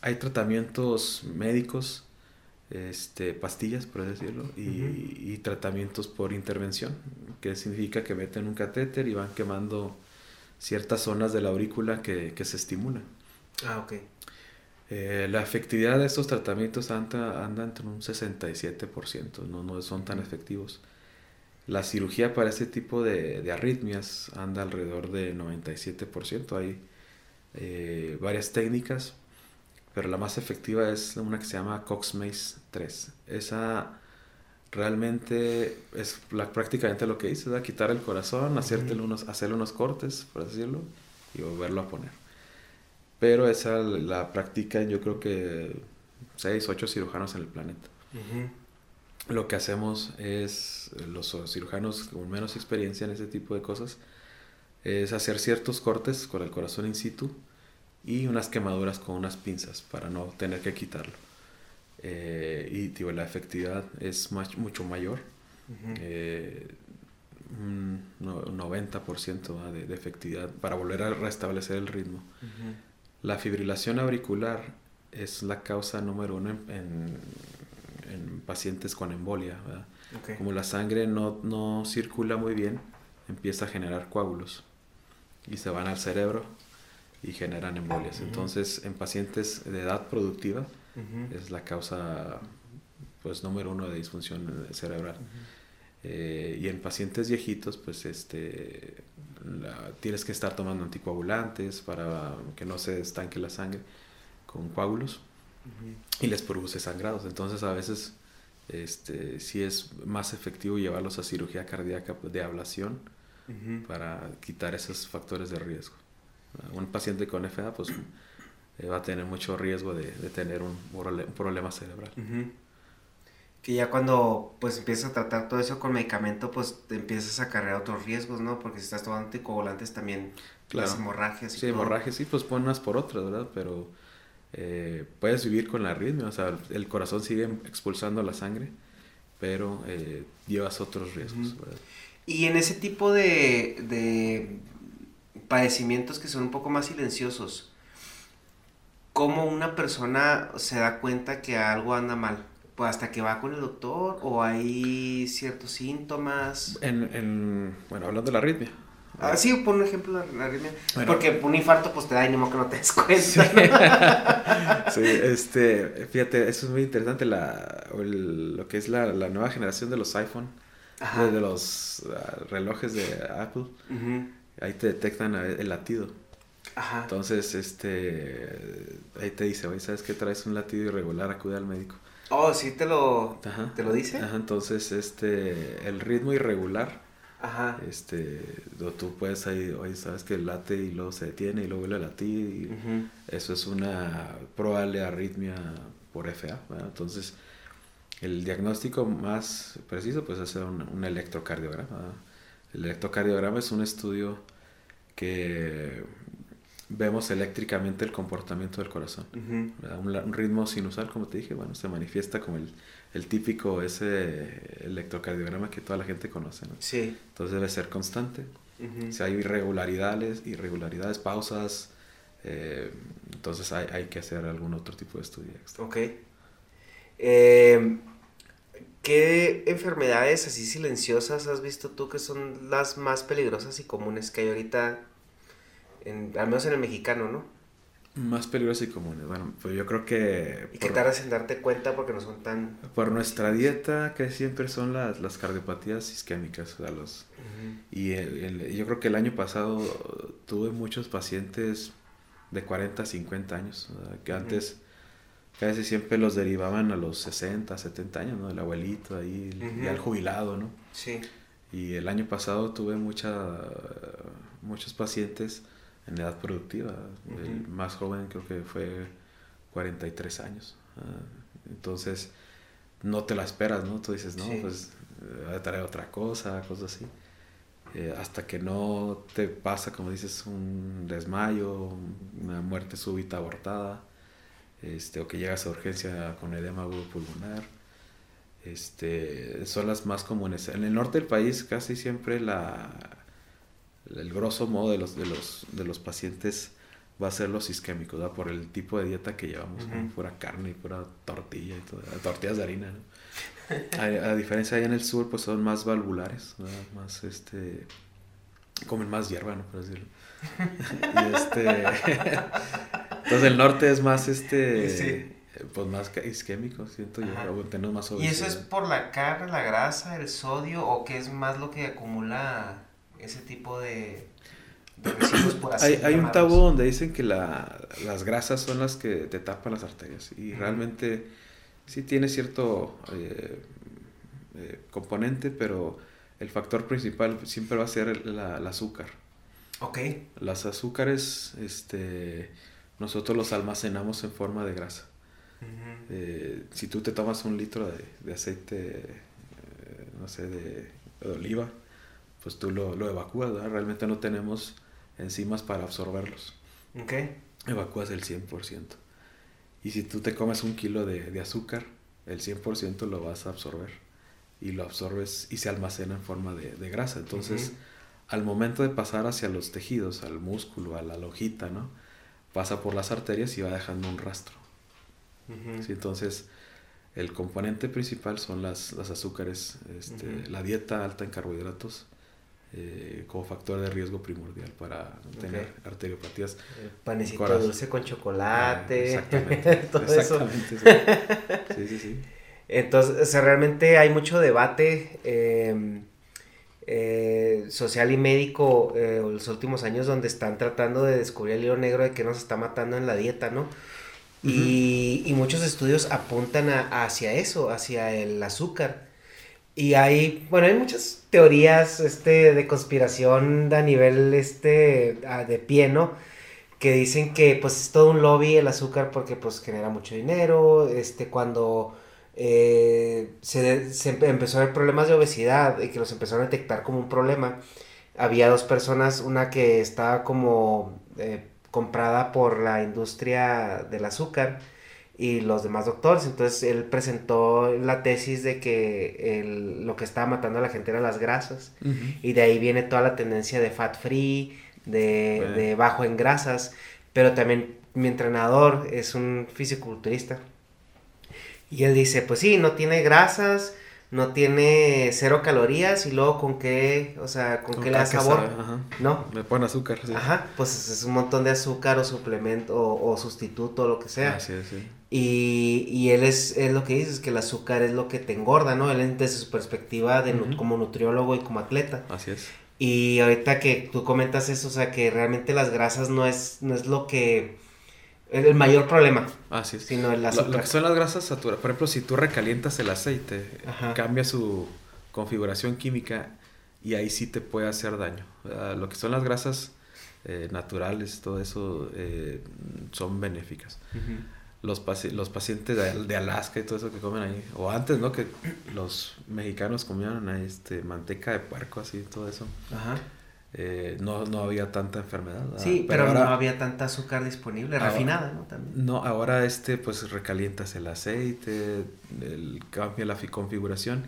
hay tratamientos médicos este, pastillas, por decirlo, y, tratamientos por intervención, que significa que meten un catéter y van quemando ciertas zonas de la aurícula que, se estimulan. Ah, ok. Eh, la efectividad de estos tratamientos anda, anda entre un 67%, no, no son tan efectivos. La cirugía para este tipo de, arritmias anda alrededor de 97%. Hay eh, varias técnicas pero la más efectiva es una que se llama Cox-Maze 3. Esa realmente es prácticamente lo que dice, quitar el corazón, hacerte unos, hacerle unos cortes, por decirlo, y volverlo a poner. Pero esa la practican yo creo que 6, 8 cirujanos en el planeta. Lo que hacemos es, los cirujanos con menos experiencia en ese tipo de cosas, es hacer ciertos cortes con el corazón in situ y unas quemaduras con unas pinzas para no tener que quitarlo. Eh, y digo, la efectividad es mucho mayor, eh, un 90% de, de, efectividad para volver a restablecer el ritmo. La fibrilación auricular es la causa número uno en, en, pacientes con embolia. Como la sangre no, no circula muy bien, empieza a generar coágulos y se van al cerebro y generan embolias. Entonces, en pacientes de edad productiva es la causa pues número uno de disfunción cerebral. Eh, y en pacientes viejitos, pues este tienes que estar tomando anticoagulantes para que no se estanque la sangre con coágulos y les produce sangrados. Entonces, a veces este sí es más efectivo llevarlos a cirugía cardíaca de ablación para quitar esos factores de riesgo un paciente con FA pues eh, va a tener mucho riesgo de, tener un, problema cerebral. Que ya cuando pues empiezas a tratar todo eso con medicamento, pues te empiezas a cargar otros riesgos, ¿no? Porque si estás tomando anticoagulantes también las hemorragias. Y sí, hemorragias sí, pues ponen unas por otras, ¿verdad? Pero eh, puedes vivir con la arritmia, o sea, el corazón sigue expulsando la sangre, pero eh, llevas otros riesgos, Y en ese tipo de padecimientos que son un poco más silenciosos, ¿cómo una persona se da cuenta que algo anda mal? Pues hasta que va con el doctor o hay ciertos síntomas. En, bueno, hablando de la arritmia. Ah, sí, por un ejemplo la, arritmia. Porque un infarto pues te da ánimo que no te des cuenta. Sí, este, fíjate, eso es muy interesante, la, lo que es la, nueva generación de los iPhone, de, los ah, relojes de Apple ahí te detectan el latido. Ajá. Entonces, este, ahí te dice, oye, ¿sabes qué? Traes un latido irregular, acude al médico. Oh, sí, te lo, ¿te lo dice. Ajá, entonces, este, el ritmo irregular. Ajá. Este, tú puedes ahí, oye, sabes que late y luego se detiene y luego vuelve a latir. Y Eso es una probable arritmia por FA. Entonces, el diagnóstico más preciso, pues, es hacer un, un electrocardiograma. El electrocardiograma es un estudio que vemos eléctricamente el comportamiento del corazón. un, ritmo sinusal, como te dije, bueno, se manifiesta como el, típico ese electrocardiograma que toda la gente conoce. Sí. Entonces debe ser constante. Si hay irregularidades, irregularidades, pausas, eh, entonces hay, hay, que hacer algún otro tipo de estudio Ok. Eh, ¿Qué enfermedades así silenciosas has visto tú que son las más peligrosas y comunes que hay ahorita, en, al menos en el mexicano, ¿no? Más peligrosas y comunes. Bueno, pues yo creo que... ¿Y qué tardas en darte cuenta porque no son tan... Por nuestra dieta, que siempre son las, las cardiopatías isquémicas. O sea, los, Y yo creo que el año pasado tuve muchos pacientes de 40, 50 años, que antes casi siempre los derivaban a los 60, 70 años, ¿no? El abuelito ahí, y al jubilado, ¿no? Sí. Y el año pasado tuve mucha, muchos pacientes en edad productiva. El más joven creo que fue 43 años. Ah, entonces, no te la esperas, ¿no? Tú dices, no, pues voy a traer otra cosa, cosas así. Eh, hasta que no te pasa, como dices, un desmayo, una muerte súbita abortada, este, o que llegas a urgencia con edema pulmonar. Este, son las más comunes. En el norte del país casi siempre la, el grosso modo de los, de los, de los pacientes va a ser los isquémicos, por el tipo de dieta que llevamos, pura carne y pura tortilla y todo, tortillas de harina. a, diferencia allá en el sur, pues son más valvulares, más este, comen más hierba, ¿no? Por decirlo. y este, entonces el norte es más este, pues más isquémico, siento yo, tenemos más ¿Y eso es por la carne, la grasa, el sodio o qué es más lo que acumula ese tipo de, residuos por así Hay, hay un tabú donde dicen que la, las grasas son las que te tapan las arterias y realmente sí tiene cierto eh, eh, componente, pero el factor principal siempre va a ser el, azúcar. Ok. Las azúcares, este, nosotros los almacenamos en forma de grasa. Eh, si tú te tomas un litro de, aceite, no sé, de, de oliva, pues tú lo, lo evacúas, Realmente no tenemos enzimas para absorberlos. Ok. Evacúas el 100%. Y si tú te comes un kilo de, azúcar, el 100% lo vas a absorber. Y lo absorbes y se almacena en forma de, grasa. Entonces, al momento de pasar hacia los tejidos, al músculo, a la lojita, ¿no? Pasa por las arterias y va dejando un rastro. Entonces, el componente principal son las, las azúcares, este, la dieta alta en carbohidratos eh, como factor de riesgo primordial para tener arteriopatías. El panecito dulce con chocolate. Ah, exactamente. todo exactamente, Sí. sí, sí, Entonces, realmente hay mucho debate em, eh, social y médico eh, en los últimos años donde están tratando de descubrir el hilo negro de que nos está matando en la dieta, ¿no? y, y, muchos estudios apuntan hacia eso, hacia el azúcar. Y hay, bueno, hay muchas teorías este, de conspiración a nivel este, de pie, ¿no? Que dicen que pues es todo un lobby el azúcar porque pues genera mucho dinero, este, cuando eh, se, empezó a ver problemas de obesidad y que los empezaron a detectar como un problema, había dos personas, una que estaba como eh, comprada por la industria del azúcar, y los demás doctores. Entonces él presentó la tesis de que el, lo que estaba matando a la gente eran las grasas. Y de ahí viene toda la tendencia de fat free, de, de, bajo en grasas. Pero también mi entrenador es un fisiculturista. Y él dice, pues sí, no tiene grasas, no tiene cero calorías y luego con qué, o sea, con, qué le da sabor, ¿no? Le pone azúcar, sí. Ajá, pues es un montón de azúcar o suplemento o, sustituto o lo que sea. sí, sí. Y, y él es, es, lo que dice, es que el azúcar es lo que te engorda, ¿no? Él desde su perspectiva de como nutriólogo y como atleta. Así es. Y ahorita que tú comentas eso, o sea, que realmente las grasas no es, no es lo que el mayor problema. Así es. Sino el azúcar. Lo, que son las grasas saturadas. Por ejemplo, si tú recalientas el aceite, cambia su configuración química y ahí sí te puede hacer daño. Lo que son las grasas eh, naturales, todo eso eh, son benéficas. Los, los pacientes de, Alaska y todo eso que comen ahí, o antes, ¿no? Que los mexicanos comían este, manteca de puerco, así, todo eso. Ajá. Eh, no, no había tanta enfermedad. Sí, pero, no había tanta azúcar disponible, refinada, ¿no? También. No, ahora este, pues recalientas el aceite, el, cambia la configuración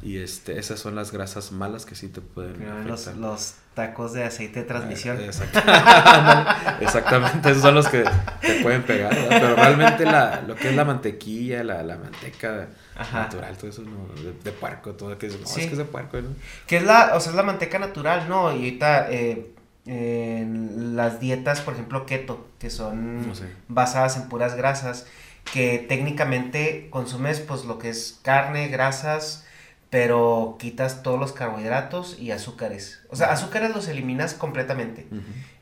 y este, esas son las grasas malas que sí te pueden los, los, tacos de aceite de transmisión. Eh, exactamente, esos son los que te pueden pegar, pero realmente la, lo que es la mantequilla, la, la manteca natural, todo eso, de, de, puerco, todo que es, no, es que es de puerco, ¿no? Que es la, o sea, es la manteca natural, ¿no? Y ahorita, eh, las dietas, por ejemplo, keto, que son basadas en puras grasas, que técnicamente consumes pues lo que es carne, grasas, pero quitas todos los carbohidratos y azúcares. O sea, azúcares los eliminas completamente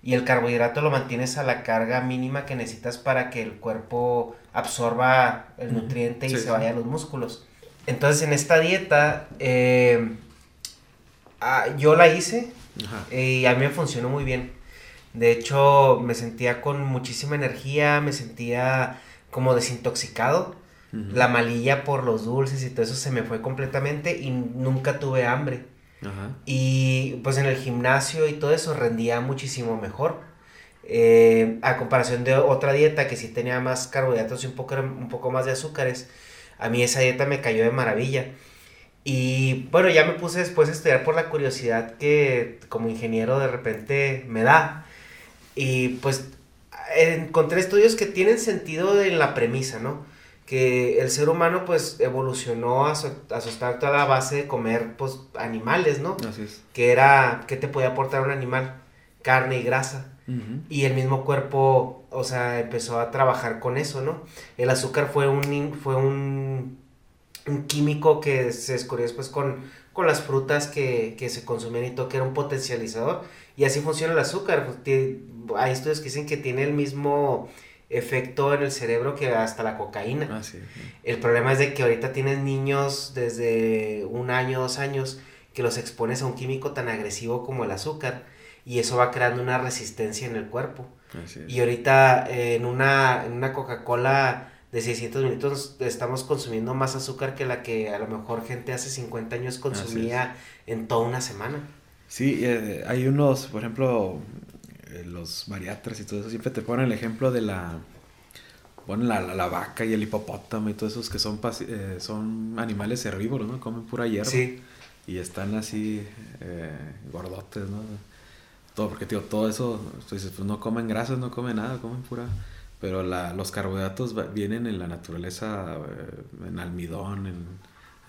y el carbohidrato lo mantienes a la carga mínima que necesitas para que el cuerpo absorba el nutriente y se vaya a los músculos. Entonces en esta dieta eh, ah, yo la hice y a mí me funcionó muy bien. De hecho me sentía con muchísima energía, me sentía como desintoxicado la malilla por los dulces y todo eso se me fue completamente y nunca tuve hambre. Y pues en el gimnasio y todo eso rendía muchísimo mejor. Eh, a comparación de otra dieta que sí tenía más carbohidratos y un poco, un poco más de azúcares, a mí esa dieta me cayó de maravilla. Y bueno, ya me puse después a estudiar por la curiosidad que como ingeniero de repente me da. Y pues encontré estudios que tienen sentido en la premisa, ¿no? Que el ser humano pues evolucionó a su, a su a base de comer pues animales, ¿no? Así es. Que era, ¿qué te podía aportar un animal? Carne y grasa. Y el mismo cuerpo, o sea, empezó a trabajar con eso, ¿no? El azúcar fue un, fue un, un químico que se descubrió después con, con las frutas que, que se consumían y todo, que era un potencializador. Y así funciona el azúcar. Hay estudios que dicen que tiene el mismo efecto en el cerebro que hasta la cocaína. Ah, el problema es de que ahorita tienes niños desde un año, dos años, que los expones a un químico tan agresivo como el azúcar y eso va creando una resistencia en el cuerpo. y ahorita en una, en una Coca-Cola de 600 minutos estamos consumiendo más azúcar que la que a lo mejor gente hace 50 años consumía en toda una semana. Sí, eh, hay unos, por ejemplo, eh, los bariatras y todo eso, siempre te ponen el ejemplo de la, bueno, la, la, vaca y el hipopótamo y todos esos que son, eh, son animales herbívoros, ¿no? Comen pura hierba. Sí. Y están así eh, gordotes, ¿no? Todo, porque, tío, todo eso, tú dices, pues no comen grasas, no comen nada, comen pura... Pero la, los carbohidratos vienen en la naturaleza, en almidón, en,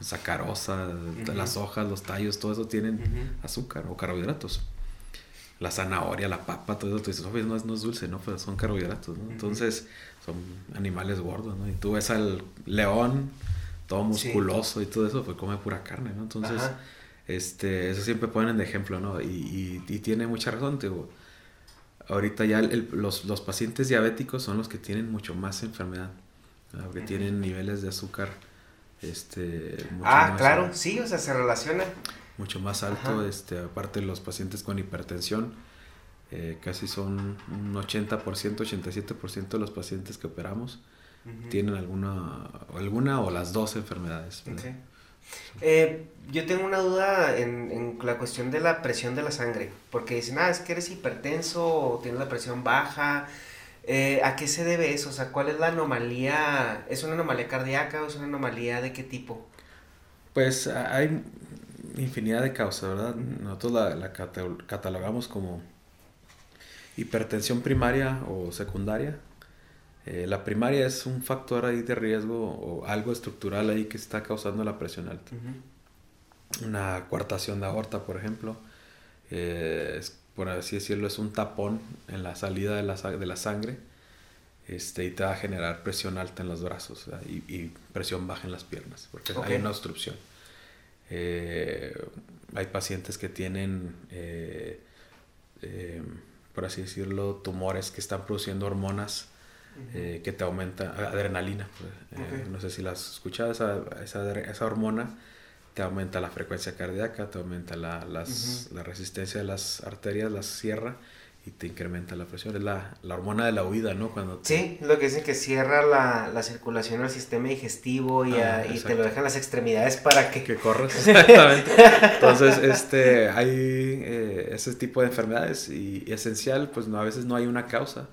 sacarosa, las hojas, los tallos, todo eso tienen azúcar o carbohidratos la zanahoria, la papa, todo eso, tú dices, no, es, no es dulce, ¿no? Pues son carbohidratos, ¿no? Entonces, son animales gordos, ¿no? Y tú ves al león, todo musculoso y todo eso, pues come pura carne, ¿no? Entonces, este, eso siempre ponen de ejemplo, ¿no? Y, y, tiene mucha razón, digo. Ahorita ya los, los, pacientes diabéticos son los que tienen mucho más enfermedad, porque tienen niveles de azúcar, este... ah, claro, sí, o sea, se relaciona mucho más alto, este, aparte los pacientes con hipertensión, eh, casi son un 80%, 87% de los pacientes que operamos tienen alguna, alguna o las dos enfermedades. Eh, yo tengo una duda en, en, la cuestión de la presión de la sangre, porque dicen, ah, es que eres hipertenso o tienes la presión baja. Eh, ¿A qué se debe eso? O sea, ¿cuál es la anomalía? ¿Es una anomalía cardíaca o es una anomalía de qué tipo? Pues hay infinidad de causas, ¿verdad? Nosotros la, catalogamos como hipertensión primaria o secundaria. Eh, la primaria es un factor ahí de riesgo o algo estructural ahí que está causando la presión alta. Una coartación de aorta, por ejemplo, eh, por así decirlo, es un tapón en la salida de la, de la sangre este, y te va a generar presión alta en los brazos y, presión baja en las piernas, porque hay una obstrucción. Eh, hay pacientes que tienen, eh, eh, por así decirlo, tumores que están produciendo hormonas que te aumentan, adrenalina. Pues, no sé si la has escuchado, esa, esa, esa, hormona te aumenta la frecuencia cardíaca, te aumenta la, las, la resistencia de las arterias, las cierra y te incrementa la presión. Es la, la hormona de la huida, ¿no? Cuando Sí, lo que dicen que cierra la, la circulación al sistema digestivo y, ah, y te lo dejan las extremidades para que... Que corras, exactamente. Entonces, este, hay eh, ese tipo de enfermedades y, esencial, pues no, a veces no hay una causa.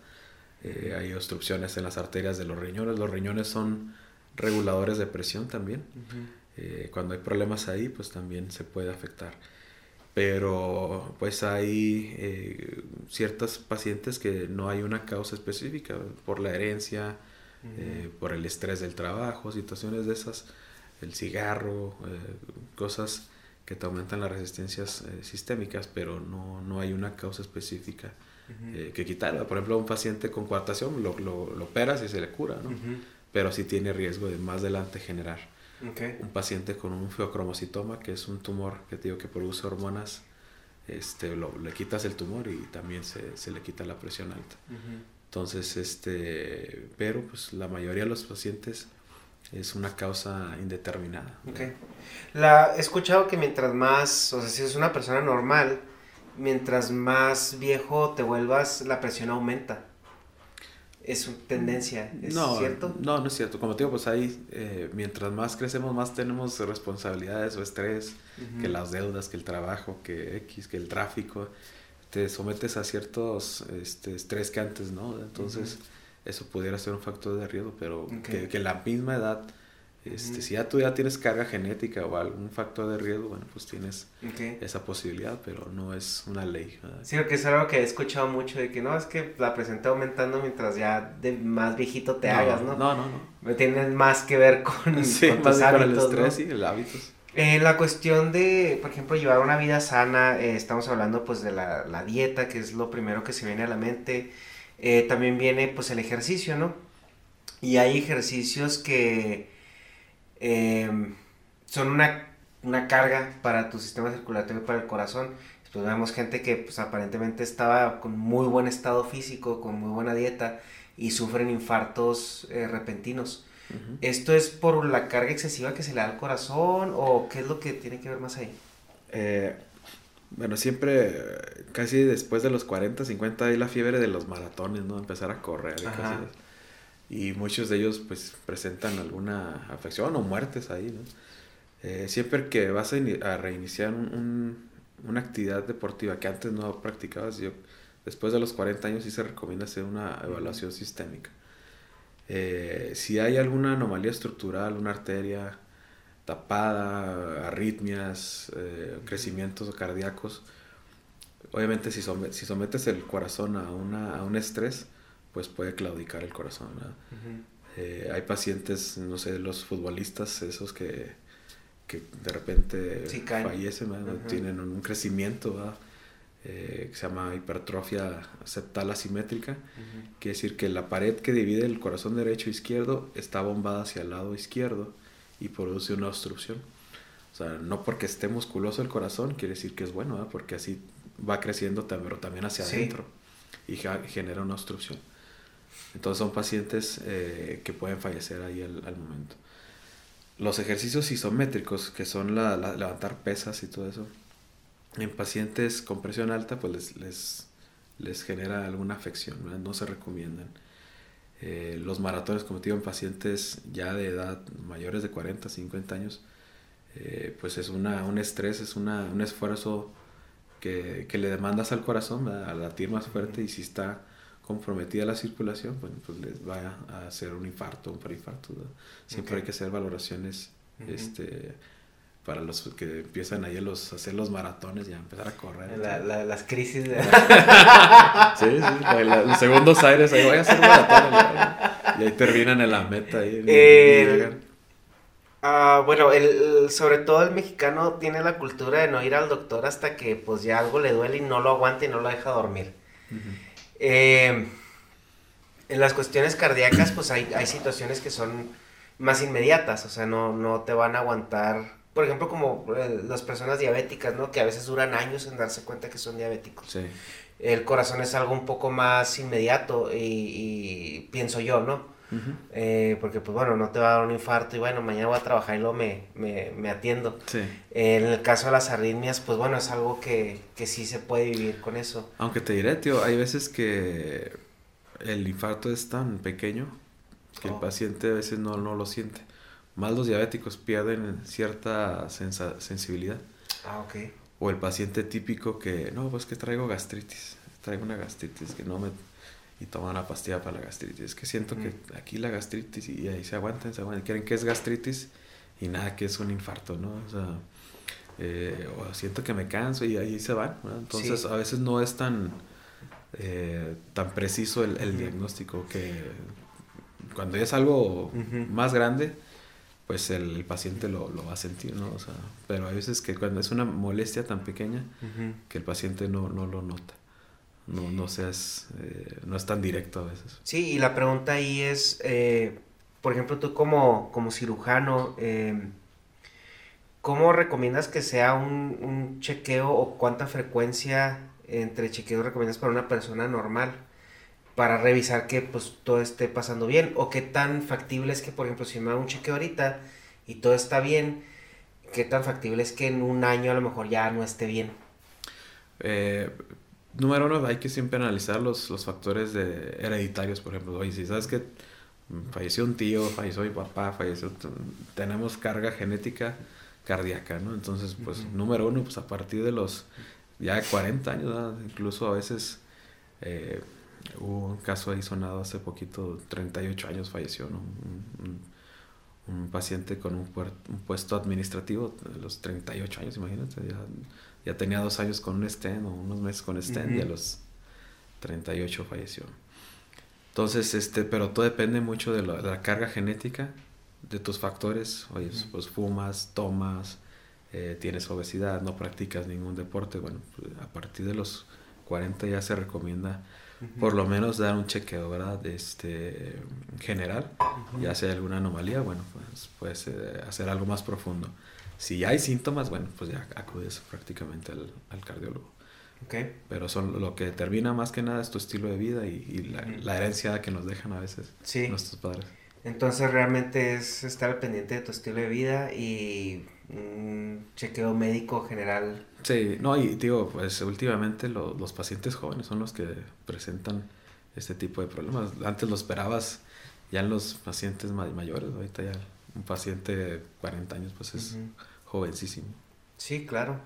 Eh, hay obstrucciones en las arterias de los riñones. Los riñones son reguladores de presión también. Eh, cuando hay problemas ahí, pues también se puede afectar pero pues hay eh, ciertos pacientes que no hay una causa específica por la herencia, eh, por el estrés del trabajo, situaciones de esas, el cigarro, eh, cosas que te aumentan las resistencias eh, sistémicas, pero no, no hay una causa específica que quitar. Por ejemplo, un paciente con coartación lo, lo, lo operas y se le cura, ¿no? Pero sí tiene riesgo de más adelante generar. Un paciente con un feocromocitoma, que es un tumor que te digo que produce hormonas, este, lo, le quitas el tumor y también se, se le quita la presión alta. Entonces, este, pero pues la mayoría de los pacientes es una causa indeterminada. Okay. La, he escuchado que mientras más, o sea, si es una persona normal, mientras más viejo te vuelvas, la presión aumenta. Es una tendencia, ¿es no, cierto? No, no es cierto. Como te digo, pues ahí, eh, mientras más crecemos, más tenemos responsabilidades o estrés, que las deudas, que el trabajo, que X, que el tráfico. Te sometes a ciertos este, estrés que antes, ¿no? Entonces, eso pudiera ser un factor de riesgo, pero que, que la misma edad este, Si ya tú ya tienes carga genética o algún factor de riesgo, bueno, pues tienes esa posibilidad, pero no es una ley. Sí, porque es algo que he escuchado mucho de que no, es que la presenta aumentando mientras ya de más viejito te hagas, ¿no? No, no, no. Tiene más que ver con, sí, más con el estrés y el hábitos. Eh, la cuestión de, por ejemplo, llevar una vida sana, eh, estamos hablando pues de la, la, dieta, que es lo primero que se viene a la mente. Eh, también viene pues el ejercicio, ¿no? Y hay ejercicios que Em, son una, una, carga para tu sistema circulatorio y para el corazón. Pues vemos gente que pues, aparentemente estaba con muy buen estado físico, con muy buena dieta y sufren infartos eh, repentinos. ¿Esto es por la carga excesiva que se le da al corazón o qué es lo que tiene que ver más ahí? Eh, bueno, siempre, casi después de los 40, 50, hay la fiebre de los maratones, ¿no? Empezar a correr. Y cosas y muchos de ellos pues presentan alguna afección o muertes ahí, ¿no? Eh, siempre que vas a, reiniciar una actividad deportiva que antes no practicabas, yo, después de los 40 años sí se recomienda hacer una evaluación sistémica. Eh, si hay alguna anomalía estructural, una arteria tapada, arritmias, eh, crecimientos cardíacos, obviamente si, si sometes el corazón a, una, a un estrés, pues puede claudicar el corazón. Eh, hay pacientes, no sé, los futbolistas, esos que, que de repente fallecen, tienen un crecimiento eh, que se llama hipertrofia septal asimétrica, quiere decir que la pared que divide el corazón derecho e izquierdo está bombada hacia el lado izquierdo y produce una obstrucción. O sea, no porque esté musculoso el corazón quiere decir que es bueno, porque así va creciendo, pero también hacia adentro y genera una obstrucción. Entonces son pacientes eh, que pueden fallecer ahí al, momento. Los ejercicios isométricos, que son la, levantar pesas y todo eso, en pacientes con presión alta, pues les, les, les genera alguna afección, no se recomiendan. Eh, los maratones, como te digo, en pacientes ya de edad mayores de 40, 50 años, eh, pues es una, un estrés, es una, un esfuerzo que, que le demandas al corazón a latir más fuerte y si está comprometida la circulación, bueno, pues les va a hacer un infarto, un preinfarto. Siempre hay que hacer valoraciones este, para los que empiezan ahí a, los, hacer los maratones y a empezar a correr. las crisis de... sí, sí, los segundos aires, ahí voy a hacer maratón. Y ahí terminan en la meta. Ahí, ah, bueno, el, sobre todo el mexicano tiene la cultura de no ir al doctor hasta que pues ya algo le duele y no lo aguanta y no lo deja dormir. Eh, en las cuestiones cardíacas, pues hay, hay situaciones que son más inmediatas, o sea, no, no te van a aguantar, por ejemplo, como eh, las personas diabéticas, ¿no? Que a veces duran años en darse cuenta que son diabéticos. El corazón es algo un poco más inmediato y, pienso yo, ¿no? Eh, porque pues bueno, no te va a dar un infarto y bueno, mañana voy a trabajar y luego me, me, atiendo. en el caso de las arritmias, pues bueno, es algo que, que sí se puede vivir con eso. Aunque te diré, tío, hay veces que el infarto es tan pequeño que el oh. paciente a veces no, no lo siente. Más los diabéticos pierden cierta sensibilidad. Ah, ok. O el paciente típico que, no, pues que traigo gastritis, traigo una gastritis que no me y toman una pastilla para la gastritis. Es que siento que aquí la gastritis y ahí se aguantan, se aguantan. Quieren que es gastritis y nada que es un infarto, ¿no? O sea, eh, o siento que me canso y ahí se van. Entonces a veces no es tan, eh, tan preciso el, el diagnóstico que cuando ya es algo más grande, pues el, paciente lo, lo, va a sentir, ¿no? O sea, pero hay veces que cuando es una molestia tan pequeña que el paciente no, no lo nota. No, no seas, eh, no es tan directo a veces. Sí, y la pregunta ahí es, eh, por ejemplo, tú como, como cirujano, eh, ¿cómo recomiendas que sea un, un, chequeo o cuánta frecuencia entre chequeos recomiendas para una persona normal? Para revisar que pues todo esté pasando bien. O qué tan factible es que, por ejemplo, si me hago un chequeo ahorita y todo está bien, qué tan factible es que en un año a lo mejor ya no esté bien. Eh, número uno, hay que siempre analizar los, los factores de hereditarios, por ejemplo. Oye, si sabes que falleció un tío, falleció mi papá, falleció, tenemos carga genética cardíaca, ¿no? Entonces, pues, número uno, pues a partir de los ya 40 años, incluso a veces eh, hubo un caso ahí sonado hace poquito, 38 años falleció, ¿no? Un, paciente con un, un, puesto administrativo los 38 años, imagínate, ya ya tenía dos años con un stent o unos meses con stent y a los 38 falleció. Entonces, este, pero todo depende mucho de, la carga genética, de tus factores. Oye, pues fumas, tomas, eh, tienes obesidad, no practicas ningún deporte. Bueno, pues, a partir de los 40 ya se recomienda por lo menos dar un chequeo, ¿verdad? Este, general. Ya si hay alguna anomalía, bueno, pues puedes eh, hacer algo más profundo. Si hay síntomas, bueno, pues ya acudes prácticamente al, cardiólogo. Okay. Pero son lo que determina más que nada es tu estilo de vida y, la, herencia que nos dejan a veces nuestros padres. Entonces realmente es estar pendiente de tu estilo de vida y un chequeo médico general. Sí, no, y digo, pues últimamente los pacientes jóvenes son los que presentan este tipo de problemas. Antes lo esperabas ya en los pacientes mayores, ahorita ya un paciente de 40 años pues es jovencísimo. Sí, claro.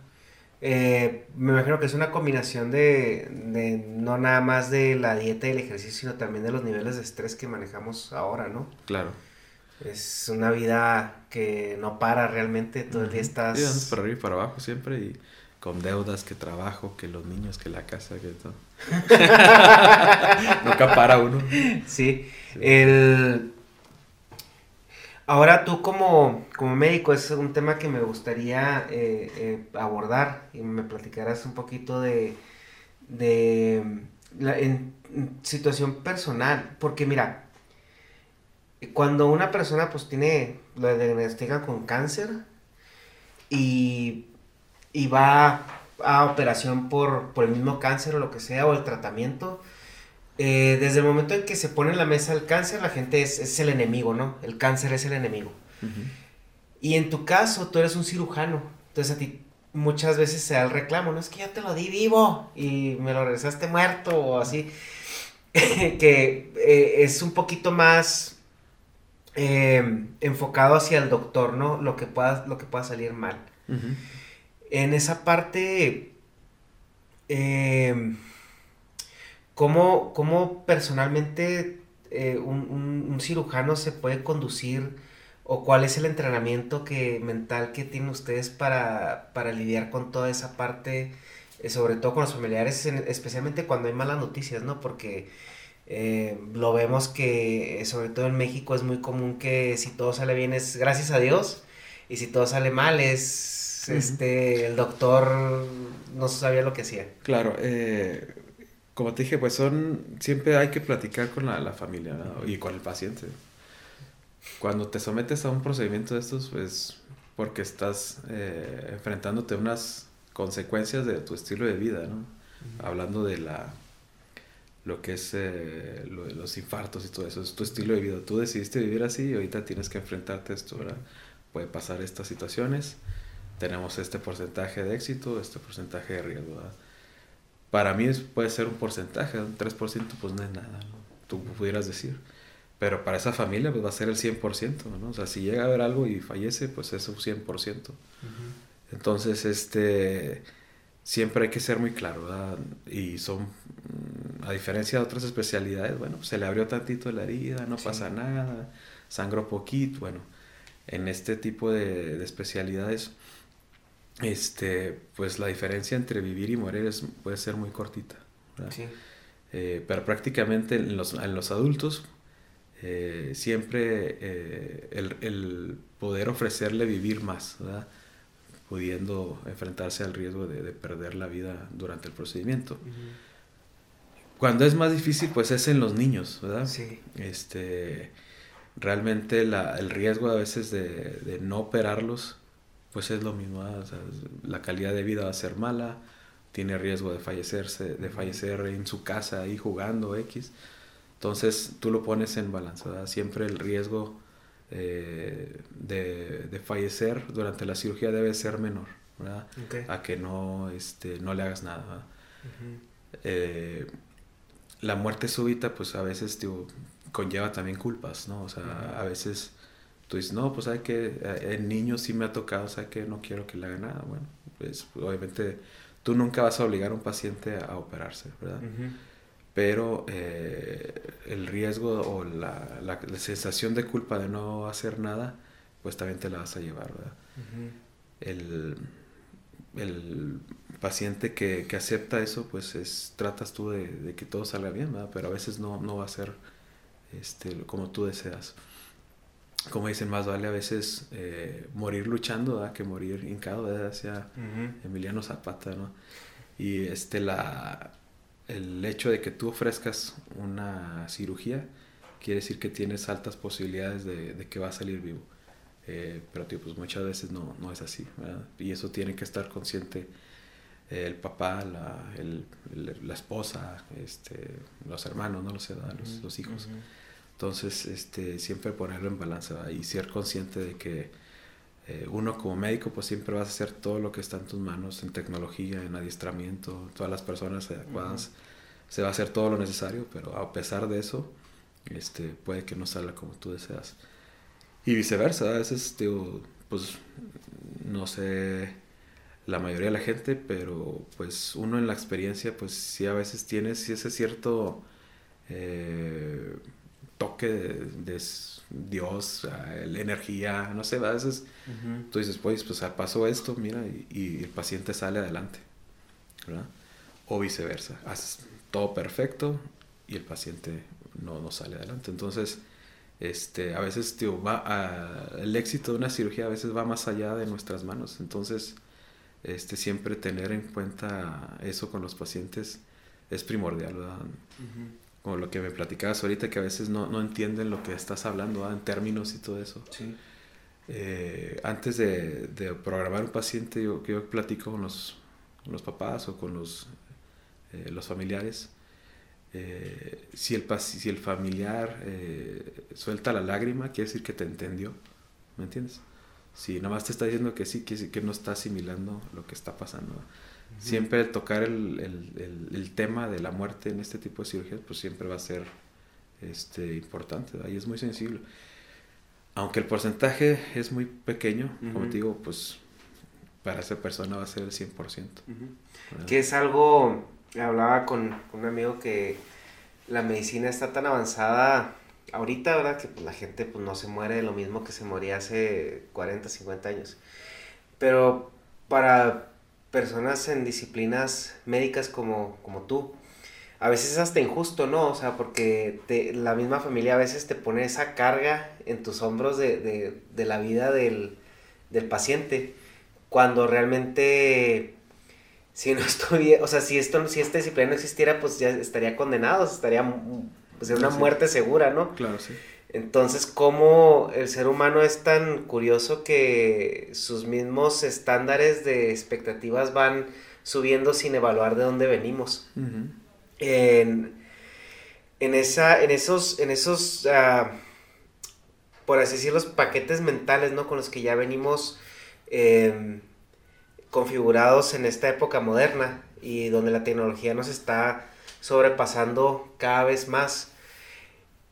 Eh, me imagino que es una combinación de, de, no nada más de la dieta y el ejercicio, sino también de los niveles de estrés que manejamos ahora, ¿no? Claro. Es una vida que no para realmente, todo el día estás... Sí, para arriba y para abajo siempre y con deudas, que trabajo, que los niños, que la casa, que todo. Nunca para uno. sí. El Ahora tú como, como médico, es un tema que me gustaría eh, eh, abordar y me platicarás un poquito de, de la situación personal, porque mira, cuando una persona pues tiene, lo diagnostican con cáncer y, y va a operación por, por el mismo cáncer o lo que sea, o el tratamiento, eh, desde el momento en que se pone en la mesa el cáncer, la gente es, el enemigo, ¿no? El cáncer es el enemigo. Y en tu caso, tú eres un cirujano. Entonces a ti muchas veces se da el reclamo, no es que yo te lo di vivo y me lo regresaste muerto o así. que eh, es un poquito más eh, enfocado hacia el doctor, ¿no? Lo que pueda, lo que pueda salir mal. En esa parte... ¿Cómo, cómo personalmente eh, un, cirujano se puede conducir o cuál es el entrenamiento que, mental que tienen ustedes para, lidiar con toda esa parte, eh, sobre todo con los familiares, especialmente cuando hay malas noticias, ¿no? Porque eh, lo vemos que, sobre todo en México, es muy común que si todo sale bien es gracias a Dios y si todo sale mal es, este, el doctor no sabía lo que hacía. Claro, eh como te dije, pues son, siempre hay que platicar con la, familia y con el paciente. Cuando te sometes a un procedimiento de estos, pues porque estás eh, enfrentándote a unas consecuencias de tu estilo de vida, ¿no? Hablando de la lo que es eh, lo los infartos y todo eso, es tu estilo de vida. Tú decidiste vivir así y ahorita tienes que enfrentarte a esto, ¿verdad? Puede pasar estas situaciones, tenemos este porcentaje de éxito, este porcentaje de riesgo, ¿verdad? Para mí puede ser un porcentaje, un 3% pues no es nada, ¿no? tú pudieras decir. Pero para esa familia pues va a ser el 100%, ¿no? O sea, si llega a haber algo y fallece, pues es un 100%. Entonces, este, siempre hay que ser muy claro, ¿verdad? Y son, a diferencia de otras especialidades, bueno, se le abrió tantito la herida, no pasa nada, sangró poquito, bueno, en este tipo de, de especialidades este, pues la diferencia entre vivir y morir es, puede ser muy cortita. Eh, pero prácticamente en los, en los adultos, eh, siempre eh, el, poder ofrecerle vivir más, pudiendo enfrentarse al riesgo de, perder la vida durante el procedimiento. Cuando es más difícil, pues es en los niños, ¿verdad? Sí. Este, realmente el riesgo a veces de, no operarlos, pues es lo mismo. la calidad de vida va a ser mala, tiene riesgo de fallecerse, de fallecer en su casa ahí jugando X. Entonces tú lo pones en balanza, siempre el riesgo eh, de, fallecer durante la cirugía debe ser menor, ¿verdad? A que no, este, no le hagas nada. Eh, la muerte súbita, pues a veces conlleva también culpas, ¿no? O sea, a veces tú dices, no, pues hay que, eh, en niños sí me ha tocado, sea, que no quiero que le haga nada. Bueno, pues obviamente tú nunca vas a obligar a un paciente a, operarse, ¿verdad? pero eh, el riesgo o la, la, sensación de culpa de no hacer nada, pues también te la vas a llevar, ¿verdad? el, el, paciente que, que, acepta eso, pues es, tratas tú de, de, que todo salga bien, ¿verdad? Pero a veces no, no va a ser este, como tú deseas. Como dicen, más vale a veces eh, morir luchando ¿verdad? que morir hincado, ¿verdad? Hacia Emiliano Zapata, ¿no? Y este, la, el hecho de que tú ofrezcas una cirugía quiere decir que tienes altas posibilidades de, que va a salir vivo. Eh, pero tío, pues muchas veces no, no es así. Y eso tiene que estar consciente el papá, la, el, la esposa, este, los hermanos, no lo sé, los, los, hijos. Entonces, este, siempre ponerlo en balanza y ser consciente de que eh, uno como médico pues siempre vas a hacer todo lo que está en tus manos, en tecnología, en adiestramiento, todas las personas adecuadas, se va a hacer todo lo necesario, pero a pesar de eso, este, puede que no salga como tú deseas. Y viceversa, a veces, digo, pues, no sé la mayoría de la gente, pero pues uno en la experiencia, pues sí a veces tienes ese cierto eh, toque de, Dios, la energía, no sé, a veces tú dices, pues, pues pasó esto, mira, y, el paciente sale adelante, ¿verdad? O viceversa, haces todo perfecto y el paciente no, no sale adelante. Entonces, este, a veces, tío, va a, el éxito de una cirugía a veces va más allá de nuestras manos. Entonces, este, siempre tener en cuenta eso con los pacientes es primordial, ¿verdad? Como lo que me platicabas ahorita, que a veces no, no entienden lo que estás hablando en términos y todo eso. Sí. Eh, antes de, de, programar un paciente, yo, yo platico con los, con los papás o con los, eh, los familiares. Eh, si, el, si el familiar suelta la lágrima, quiere decir que te entendió, ¿me entiendes? Si nada más te está diciendo que sí, quiere decir que no está asimilando lo que está pasando. Siempre tocar el, el, el, tema de la muerte en este tipo de cirugías, pues siempre va a ser este, importante, ahí es muy sensible. Aunque el porcentaje es muy pequeño, como te digo, pues para esa persona va a ser el 100%. Que es algo, hablaba con un amigo que la medicina está tan avanzada ahorita, ¿verdad? Que pues, la gente pues, no se muere de lo mismo que se moría hace 40, 50 años. Pero para personas en disciplinas médicas como, como tú, a veces es hasta injusto, ¿no? O sea, porque te, la misma familia a veces te pone esa carga en tus hombros de, de, de la vida del, del, paciente, cuando realmente, si no estoy, o sea, si, esto, si esta disciplina no existiera, pues ya estaría condenado, estaría pues, una muerte segura, ¿no? Claro, sí. Entonces, ¿cómo el ser humano es tan curioso que sus mismos estándares de expectativas van subiendo sin evaluar de dónde venimos? en, esa, en esos, en esos uh, por así decirlo, los paquetes mentales, ¿no? Con los que ya venimos em, configurados en esta época moderna y donde la tecnología nos está sobrepasando cada vez más.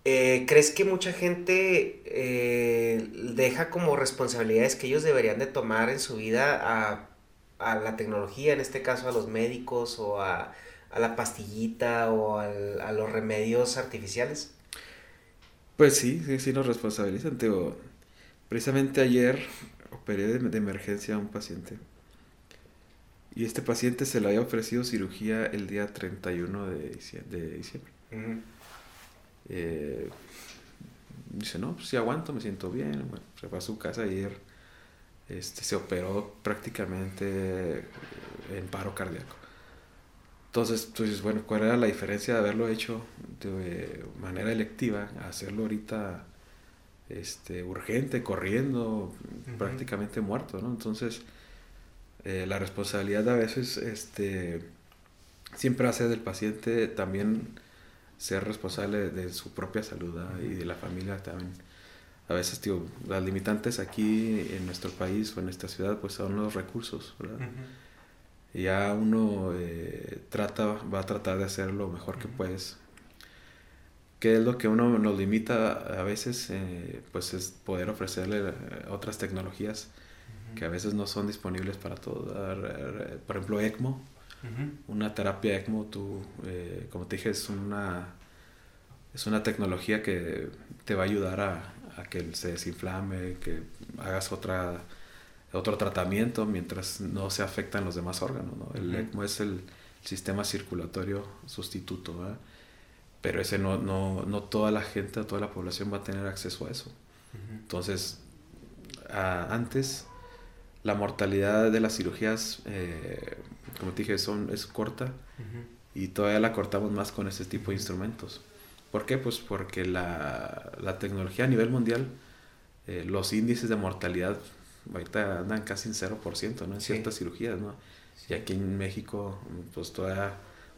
Eh, ¿Crees que mucha gente eh, deja como responsabilidades que ellos deberían de tomar en su vida a, a la tecnología, en este caso a los médicos o a, a la pastillita o al, a los remedios artificiales? Pues sí, sí, sí nos responsabilizan. precisamente ayer operé de, de, emergencia a un paciente. Y este paciente se le había ofrecido cirugía el día 31 de, de diciembre. Eh, dice, no, pues sí aguanto, me siento bien. Bueno, se fue a su casa ayer, este, se operó prácticamente en paro cardíaco. Entonces tú dices, bueno, ¿cuál era la diferencia de haberlo hecho de manera electiva a hacerlo ahorita este, urgente, corriendo, prácticamente muerto, ¿no? Entonces, eh, la responsabilidad a veces este, siempre hace del paciente también ser responsable de su propia salud y de la familia también. A veces, tío, las limitantes aquí en nuestro país o en esta ciudad, pues son los recursos, ¿verdad? Y ya uno eh, trata, va a tratar de hacer lo mejor que puedes. ¿Qué es lo que uno nos limita a veces? Eh, pues es poder ofrecerle eh, otras tecnologías que a veces no son disponibles para todo. Por ejemplo, ECMO. Una terapia ECMO, tú, eh, como te dije, es una, es una tecnología que te va a ayudar a, a que se desinflame, que hagas otra, otro tratamiento mientras no se afectan los demás órganos. ¿no? El ECMO es el sistema circulatorio sustituto, pero ese no, no, no toda la gente, toda la población va a tener acceso a eso. Entonces, antes la mortalidad de las cirugías, eh, como te dije, son, es corta y todavía la cortamos más con este tipo de instrumentos. ¿Por qué? Pues porque la, la tecnología a nivel mundial, eh, los índices de mortalidad ahorita andan casi en 0%, ¿no? En ciertas cirugías, ¿no? Y aquí en México, pues todavía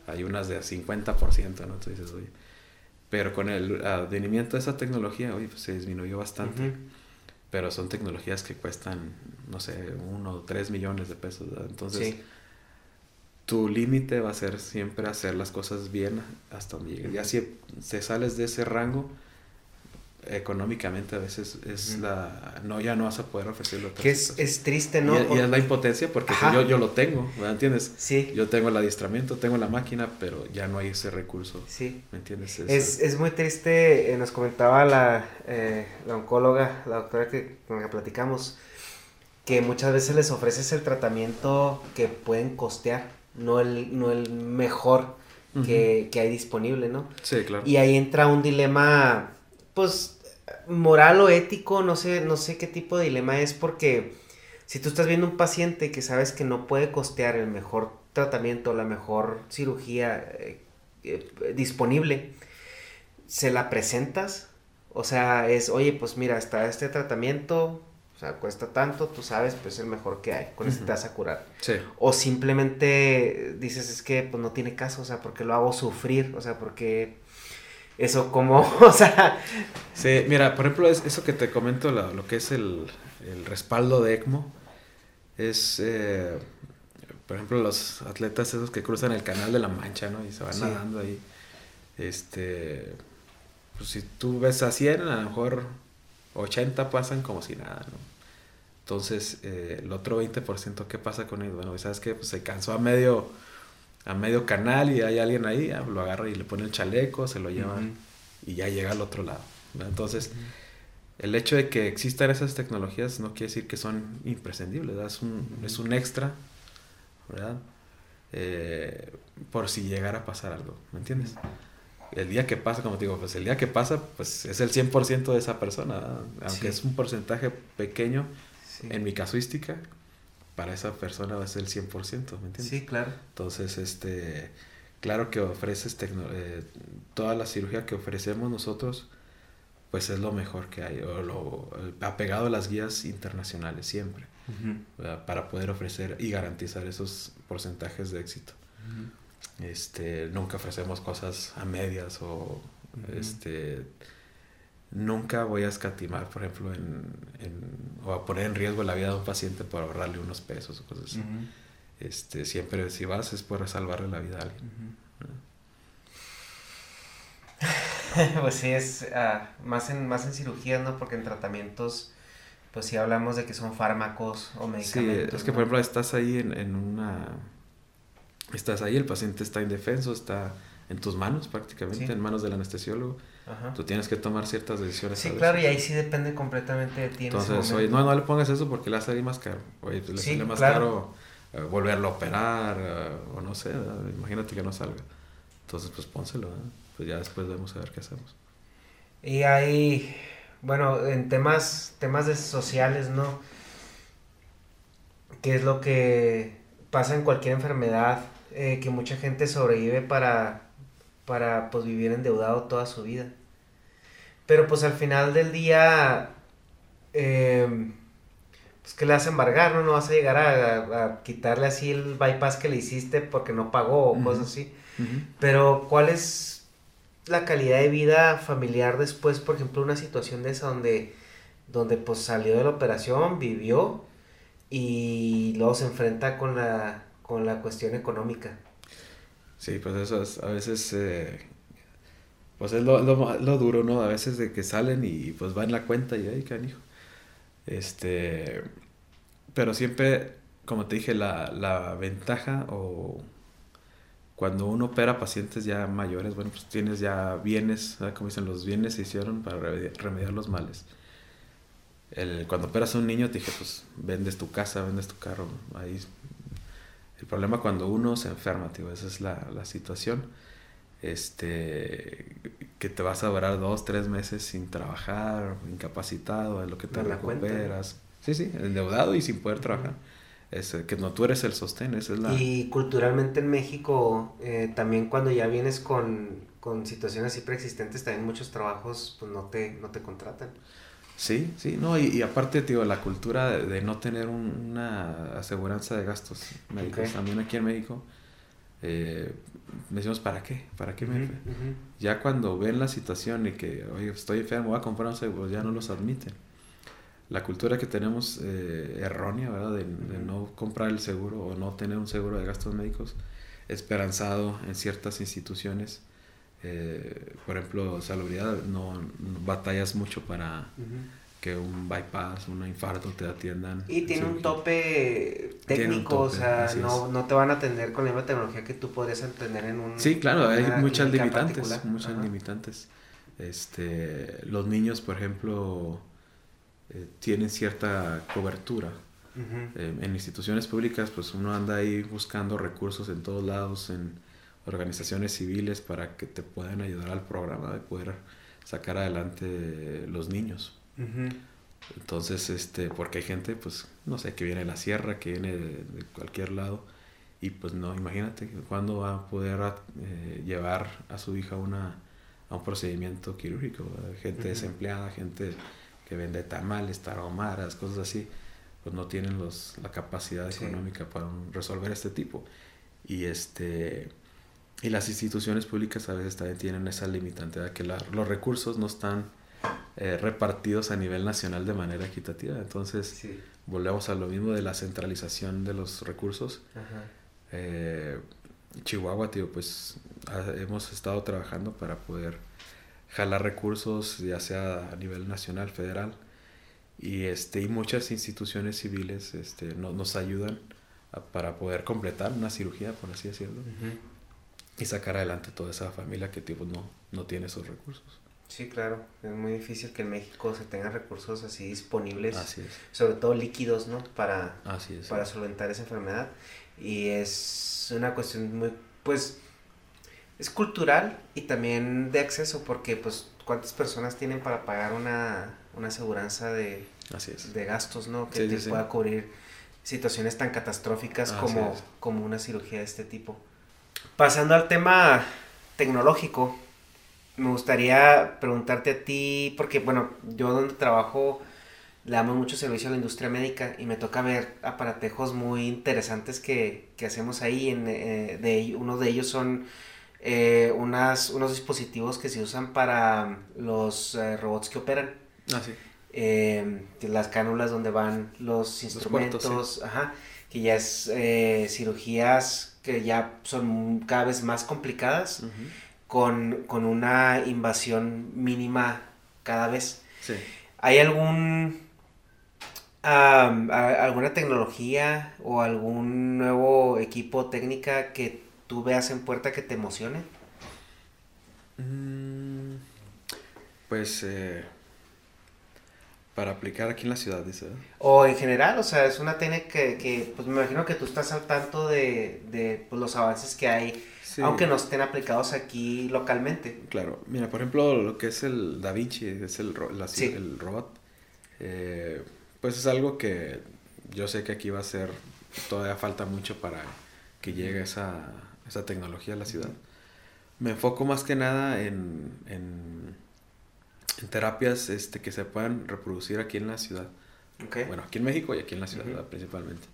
hay unas de 50%, ¿no? Entonces, oye, pero con el advenimiento de esa tecnología, oye, pues se disminuyó bastante pero son tecnologías que cuestan, no sé, uno o tres millones de pesos. Entonces, tu límite va a ser siempre hacer las cosas bien hasta donde llegues. Ya si se sales de ese rango, económicamente a veces es la no ya no vas a poder ofrecerlo que es, es, triste no y, es la impotencia porque yo, yo lo tengo ¿me entiendes? sí. Yo tengo el adiestramiento tengo la máquina pero ya no hay ese recurso. Sí. ¿me entiendes? Es, es, muy triste eh, nos comentaba la, eh, la oncóloga la doctora que, con la que platicamos que muchas veces les ofreces el tratamiento que pueden costear no el no el mejor que, que hay disponible no sí claro. Y ahí entra un dilema pues moral o ético, no sé, no sé qué tipo de dilema es porque si tú estás viendo un paciente que sabes que no puede costear el mejor tratamiento, la mejor cirugía eh, eh, disponible, se la presentas, o sea, es, oye, pues mira, está este tratamiento, o sea, cuesta tanto, tú sabes, pues es el mejor que hay, con este te vas a curar. O simplemente dices, es que pues no tiene caso, o sea, porque lo hago sufrir, o sea, porque eso como, o sea... Sí, mira, por ejemplo, es, eso que te comento, lo que es el, respaldo de ECMO, es, eh, por ejemplo, los atletas esos que cruzan el canal de la Mancha, ¿no? Y se van nadando ahí. Este, pues si tú ves a 100, a lo mejor 80 pasan como si nada, ¿no? Entonces, eh, el otro 20%, ¿qué pasa con él? Bueno, ¿sabes qué? Pues se cansó a medio a medio canal y hay alguien ahí, lo agarra y le pone el chaleco, se lo lleva y ya llega al otro lado. Entonces, el hecho de que existan esas tecnologías no quiere decir que son imprescindibles, es un, es un extra, ¿verdad? Eh, por si llegara a pasar algo, ¿me entiendes? El día que pasa, como te digo, pues el día que pasa, pues es el 100% de esa persona, aunque es un porcentaje pequeño en mi casuística, para esa persona va a ser el 100%, ¿me entiendes? Sí, claro. Entonces, este, claro que ofreces eh, toda la cirugía que ofrecemos nosotros, pues es lo mejor que hay, o lo, apegado a las guías internacionales siempre, para poder ofrecer y garantizar esos porcentajes de éxito. Este, nunca ofrecemos cosas a medias o este nunca voy a escatimar, por ejemplo, en, o a poner en riesgo la vida de un paciente por ahorrarle unos pesos o cosas así. este, siempre si vas es por salvarle la vida a alguien. pues sí, es ah, más, en, más en cirugías, ¿no? Porque en tratamientos, pues sí hablamos de que son fármacos o medicamentos. Sí, es que por ejemplo estás ahí en, en una... Estás ahí, el paciente está indefenso, está en tus manos prácticamente, en manos del anestesiólogo Tú tienes que tomar ciertas decisiones. Sí, claro, y ahí sí depende completamente de ti. Entonces, oye, no, no le pongas eso porque le va a salir más caro. Oye, le sale más caro eh, volverlo a operar eh, o no sé, imagínate que no salga. Entonces, pues pónselo, pues ya después vemos a ver qué hacemos. Y hay, bueno, en temas, temas de sociales, ¿no? ¿Qué es lo que pasa en cualquier enfermedad? Eh, que mucha gente sobrevive para, para pues, vivir endeudado toda su vida. Pero pues al final del día, em, pues que le vas a embargar, ¿no? No vas a llegar a, quitarle así el bypass que le hiciste porque no pagó o cosas así. Pero ¿cuál es la calidad de vida familiar después, por ejemplo, una situación de esa donde, donde pues salió de la operación, vivió y luego se enfrenta con la, con la cuestión económica? Sí, pues eso es, a veces, eh, pues es lo, lo, duro, ¿no? A veces de que salen y pues va en la cuenta y, ay, canijo. Este, pero siempre, como te dije, la, la ventaja o cuando uno opera pacientes ya mayores, bueno, pues tienes ya bienes, como dicen, los bienes se hicieron para remediar los males. El, cuando operas a un niño, te dije, pues vendes tu casa, vendes tu carro. Ahí, el problema cuando uno se enferma, tío, esa es la, la situación. Este, que te vas a durar dos, tres meses sin trabajar, incapacitado, en lo que te recuperas. Sí, sí, endeudado y sin poder trabajar. Es que no tú eres el sostén, esa es la... Y culturalmente en México, eh, también cuando ya vienes con, con, situaciones así preexistentes, también muchos trabajos pues no te, no te contratan. Sí, sí, no, y, aparte, tío, la cultura de, no tener una aseguranza de gastos médicos, también aquí en México, eh, decimos, ¿para qué? ¿Para qué me Ya cuando ven la situación y que, oye, estoy enfermo, voy a comprar un seguro, ya no los admiten la cultura que tenemos eh, errónea, ¿verdad? De, no comprar el seguro o no tener un seguro de gastos médicos esperanzado en ciertas instituciones. Eh, por ejemplo, salubridad, no, batallas mucho para que un bypass, un infarto te atiendan. Y tiene un tope técnico, o sea, no, no, te van a atender con la misma tecnología que tú podrías tener en un... Sí, claro, hay muchas limitantes, muchas limitantes. Este, los niños, por ejemplo, eh, tienen cierta cobertura. Eh, en instituciones públicas, pues uno anda ahí buscando recursos en todos lados, en organizaciones civiles para que te puedan ayudar al programa de poder sacar adelante los niños. Entonces, este, porque hay gente, pues, no sé, que viene de la sierra, que viene de, cualquier lado, y pues no, imagínate cuándo va a poder eh, llevar a su hija una, a un procedimiento quirúrgico, gente desempleada, gente que vende tamales, taromaras, cosas así, pues no tienen los, la capacidad económica para resolver este tipo. Y este y las instituciones públicas a veces también tienen esa limitante de que los recursos no están eh, repartidos a nivel nacional de manera equitativa. Entonces, volvemos a lo mismo de la centralización de los recursos. Eh, Chihuahua, tío, pues hemos estado trabajando para poder jalar recursos, ya sea a nivel nacional, federal, y, este, y muchas instituciones civiles este, nos ayudan para poder completar una cirugía, por así decirlo, y sacar adelante toda esa familia que tipo, no, no tiene esos recursos. Sí, claro, es muy difícil que en México se tengan recursos así disponibles, sobre todo líquidos, ¿no? Para, para solventar esa enfermedad. Y es una cuestión muy, pues, es cultural y también de acceso, porque pues cuántas personas tienen para pagar una, una aseguranza de, de gastos, ¿no? Que te pueda cubrir situaciones tan catastróficas como, como una cirugía de este tipo. Pasando al tema tecnológico, me gustaría preguntarte a ti, porque bueno, yo donde trabajo le damos mucho servicio a la industria médica y me toca ver aparatejos muy interesantes que, que hacemos ahí. En, eh, de, uno de ellos son eh, unas, unos dispositivos que se usan para los eh, robots que operan. Ah, sí. Las cánulas donde van los instrumentos, ajá, que ya es cirugías que ya son cada vez más complicadas, con, una invasión mínima cada vez. Sí. ¿Hay algún alguna tecnología o algún nuevo equipo técnica que tú veas en puerta que te emocione? Mm, pues eh, Para aplicar aquí en la ciudad, dice. O en general, o sea, es una técnica que, que, pues me imagino que tú estás al tanto de, de pues, los avances que hay, aunque no estén aplicados aquí localmente. Claro, mira, por ejemplo, lo que es el Da Vinci, es el, el robot, eh, pues es algo que yo sé que aquí va a ser, todavía falta mucho para que llegue esa, esa tecnología a la ciudad. Me enfoco más que nada en, en en terapias este, que se puedan reproducir aquí en la ciudad. Bueno, aquí en México y aquí en la ciudad principalmente.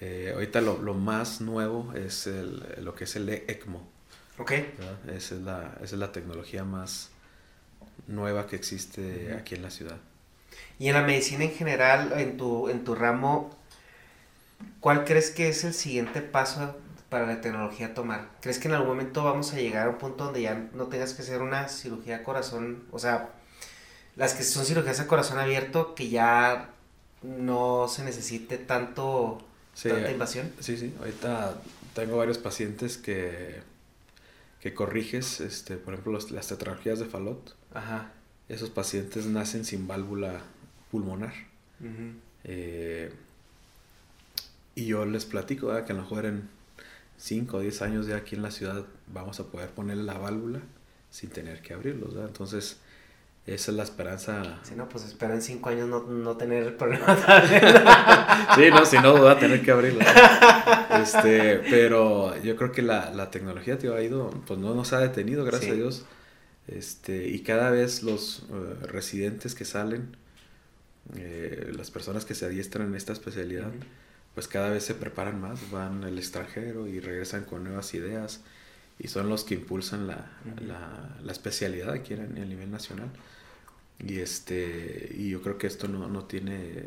Eh, ahorita lo, lo, más nuevo es el, lo que es el ECMO. Ok. Esa es, la, esa es la tecnología más nueva que existe aquí en la ciudad. Y en la medicina en general, en tu, en tu ramo, ¿cuál crees que es el siguiente paso para la tecnología tomar? ¿Crees que en algún momento vamos a llegar a un punto donde ya no tengas que hacer una cirugía a corazón? O sea, las que son cirugías a corazón abierto, que ya no se necesite tanto tanta invasión. Sí, sí. Ahorita tengo varios pacientes que, que corriges, este, por ejemplo, las tetralogías de Falot. Ajá. Esos pacientes nacen sin válvula pulmonar. Eh, y yo les platico que a lo mejor en 5 o 10 años de aquí en la ciudad vamos a poder poner la válvula sin tener que abrirlos, ¿verdad? Entonces, esa es la esperanza. Si no, pues espera en 5 años no, no tener problema sí, no, si no, va a tener que abrirlo. Este, pero yo creo que la, la tecnología te ha ido, pues no nos ha detenido, gracias a Dios. Este, y cada vez los eh, residentes que salen, eh, las personas que se adiestran en esta especialidad, pues cada vez se preparan más, van al extranjero y regresan con nuevas ideas y son los que impulsan la, la, especialidad aquí a, nivel nacional. Y este y yo creo que esto no, no tiene,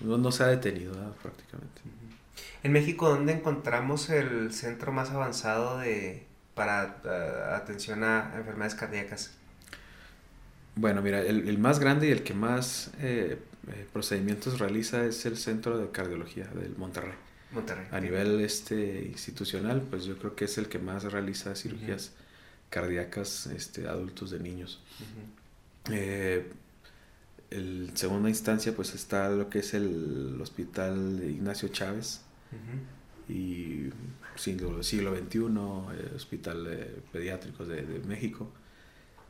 no, se ha detenido prácticamente. En México, ¿dónde encontramos el centro más avanzado de para eh, atención a enfermedades cardíacas? Bueno, mira, el, el más grande y el que más eh, eh, procedimientos realiza es el Centro de Cardiología del Monterrey. Monterrey. A nivel este institucional, pues yo creo que es el que más realiza cirugías cardíacas este, adultos de niños. Eh, en segunda instancia, pues está lo que es el Hospital Ignacio Chávez y siglo, siglo XXI, eh, Hospital Pediátricos de, de México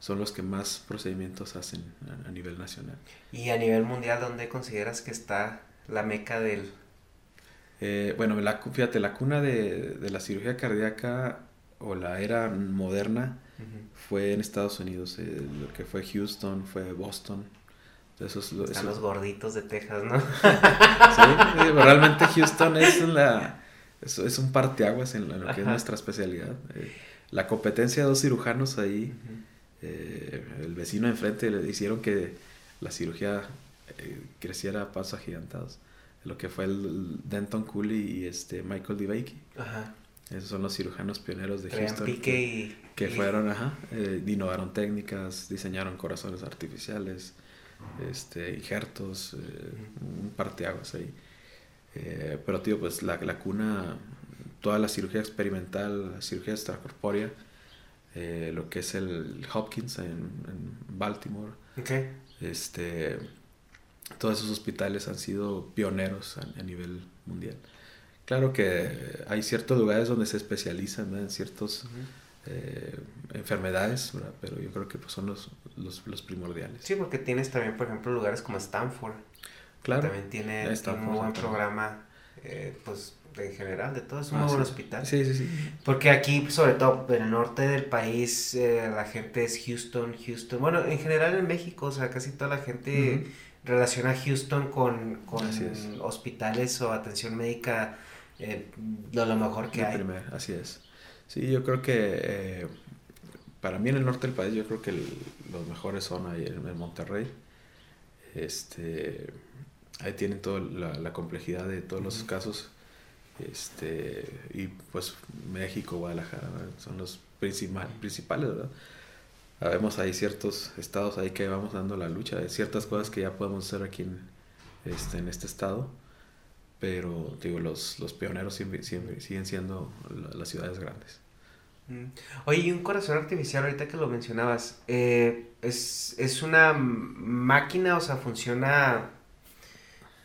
son los que más procedimientos hacen a, nivel nacional. ¿Y a nivel mundial dónde consideras que está la meca del...? Eh, bueno, la, fíjate, la cuna de, la cirugía cardíaca o la era moderna fue en Estados Unidos, eh, lo que fue Houston, fue Boston. Esos, Están los gorditos de Texas, ¿no? sí, realmente Houston es, la, es, es un parteaguas en lo que es nuestra especialidad. Eh, la competencia de dos cirujanos ahí eh, el vecino enfrente le hicieron que la cirugía eh, creciera a pasos agigantados. Lo que fue el Denton Cooley y este Michael DeBakey. Ajá. Esos son los cirujanos pioneros de Houston. que, que fueron, ajá, eh, innovaron técnicas, diseñaron corazones artificiales, este, injertos, un parteaguas ahí. pero, tío, pues la, la, cuna, toda la cirugía experimental, la cirugía extracorpórea, eh, lo que es el Hopkins en, Baltimore. Este, todos esos hospitales han sido pioneros a, nivel mundial. Claro que hay ciertos lugares donde se especializan en ciertas eh, enfermedades, pero yo creo que pues, son los, los, primordiales. Sí, porque tienes también, por ejemplo, lugares como Stanford. Claro. También tiene, un buen programa, eh, pues en general, de todo, es un ah, buen hospital. Sí, sí, sí. Porque aquí, sobre todo en el norte del país, eh, la gente es Houston, Houston. Bueno, en general en México, o sea, casi toda la gente relaciona Houston con, con hospitales o atención médica eh, lo, mejor que hay. así es. Sí, yo creo que eh, para mí en el norte del país, yo creo que los mejores son ahí en, Monterrey. Este, ahí tienen toda la, complejidad de todos los casos este, y pues México, Guadalajara, son los principales, ¿verdad? Sabemos hay ciertos estados ahí que vamos dando la lucha, ciertas cosas que ya podemos hacer aquí en este, en este estado, pero digo, los, los pioneros siempre, siempre siguen siendo las ciudades grandes. Mm. Oye, y un corazón artificial, ahorita que lo mencionabas, eh, ¿es, ¿es, una máquina, o sea, funciona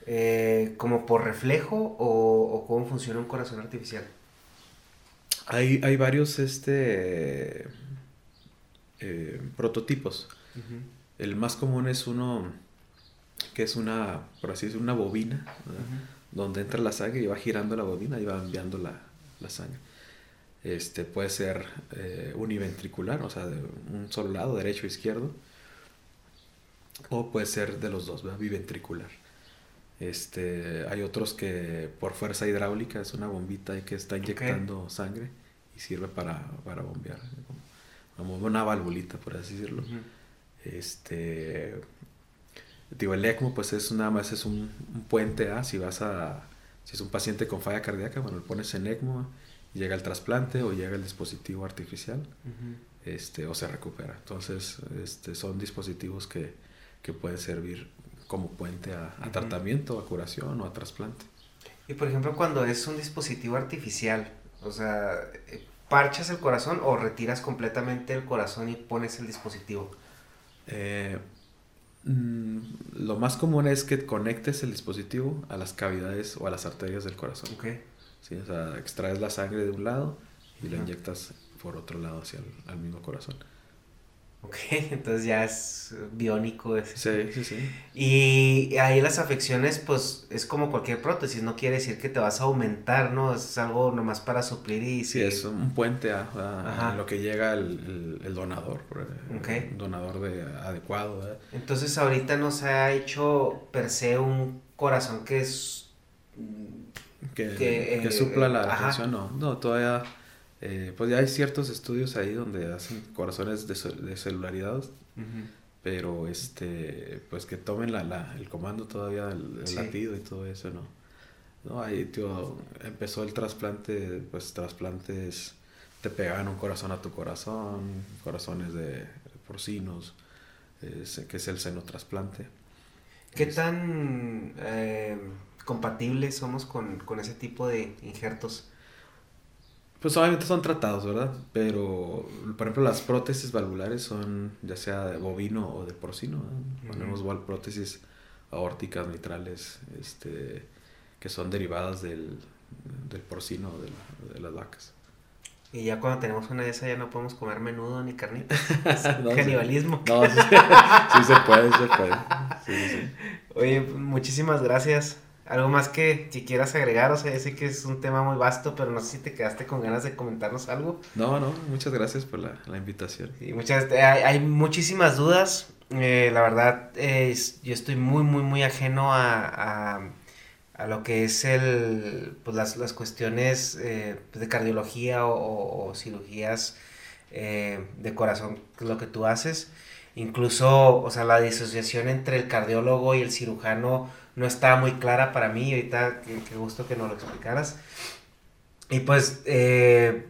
eh, como por reflejo o, o, cómo funciona un corazón artificial? Hay, hay varios este, eh, prototipos. El más común es uno que es una, por así decirlo, una bobina, donde entra la sangre y va girando la bobina y va enviando la, la sangre. Este, puede ser eh, univentricular, o sea, de un solo lado, derecho o izquierdo, o puede ser de los dos, biventricular. Este, hay otros que por fuerza hidráulica es una bombita que está inyectando sangre y sirve para, para bombear, como una valvulita, por así decirlo. Este, digo, el ECMO pues es nada más es un, puente A, si vas a, si es un paciente con falla cardíaca, bueno, lo pones en ECMO llega el trasplante o llega el dispositivo artificial este, o se recupera. Entonces, este, son dispositivos que, que pueden servir como puente a, tratamiento, a curación o a trasplante. Y por ejemplo, cuando es un dispositivo artificial, o sea, ¿parchas el corazón o retiras completamente el corazón y pones el dispositivo? Eh, mm, lo más común es que conectes el dispositivo a las cavidades o a las arterias del corazón. Okay. ¿sí? O sea, extraes la sangre de un lado y la inyectas por otro lado hacia el mismo corazón. Ok, entonces ya es biónico ese. Sí, sí, sí. Y ahí las afecciones, pues es como cualquier prótesis, no quiere decir que te vas a aumentar, ¿no? Es algo nomás para suplir y... Sí, es un puente a, lo que llega el, el, donador, okay. un donador de, adecuado. Entonces ahorita no se ha hecho per se un corazón que es que, que, supla la función, no, no, todavía, eh, pues ya hay ciertos estudios ahí donde hacen corazones descelularizados, pero este, pues que tomen la, la el comando todavía, el, latido y todo eso, no. No, ahí tío, empezó el trasplante, pues trasplantes, te pegaban un corazón a tu corazón, corazones de porcinos, que es el seno trasplante. ¿Qué tan eh, compatibles somos con, ese tipo de injertos? Pues obviamente son tratados, ¿verdad? Pero, por ejemplo, las prótesis valvulares son ya sea de bovino o de porcino. Ponemos prótesis aórticas mitrales este, que son derivadas del, porcino de, de, las vacas. Y ya cuando tenemos una de esas ya no podemos comer menudo ni carnita. canibalismo. No, sí, sí, se puede, se puede. Oye, muchísimas gracias. ¿Algo más que, que quieras agregar? O sea, sé que es un tema muy vasto, pero no sé si te quedaste con ganas de comentarnos algo. No, no, muchas gracias por la, la invitación. Y muchas, hay, hay muchísimas dudas. Eh, la verdad, yo estoy muy, muy, muy ajeno a, a, a lo que es el, pues las, las cuestiones eh, de cardiología o, o, cirugías eh, de corazón, que es lo que tú haces. Incluso, o sea, la disociación entre el cardiólogo y el cirujano no estaba muy clara para mí. Ahorita, qué, gusto que nos lo explicaras. Y pues, eh,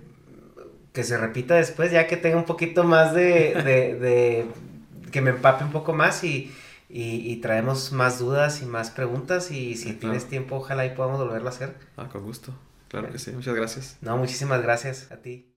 que se repita después, ya que tenga un poquito más de, de, que me empape un poco más y, y, traemos más dudas y más preguntas. Y si tienes tiempo, ojalá y podamos volverlo a hacer. Ah, con gusto. Claro que sí. Muchas gracias. No, muchísimas gracias a ti.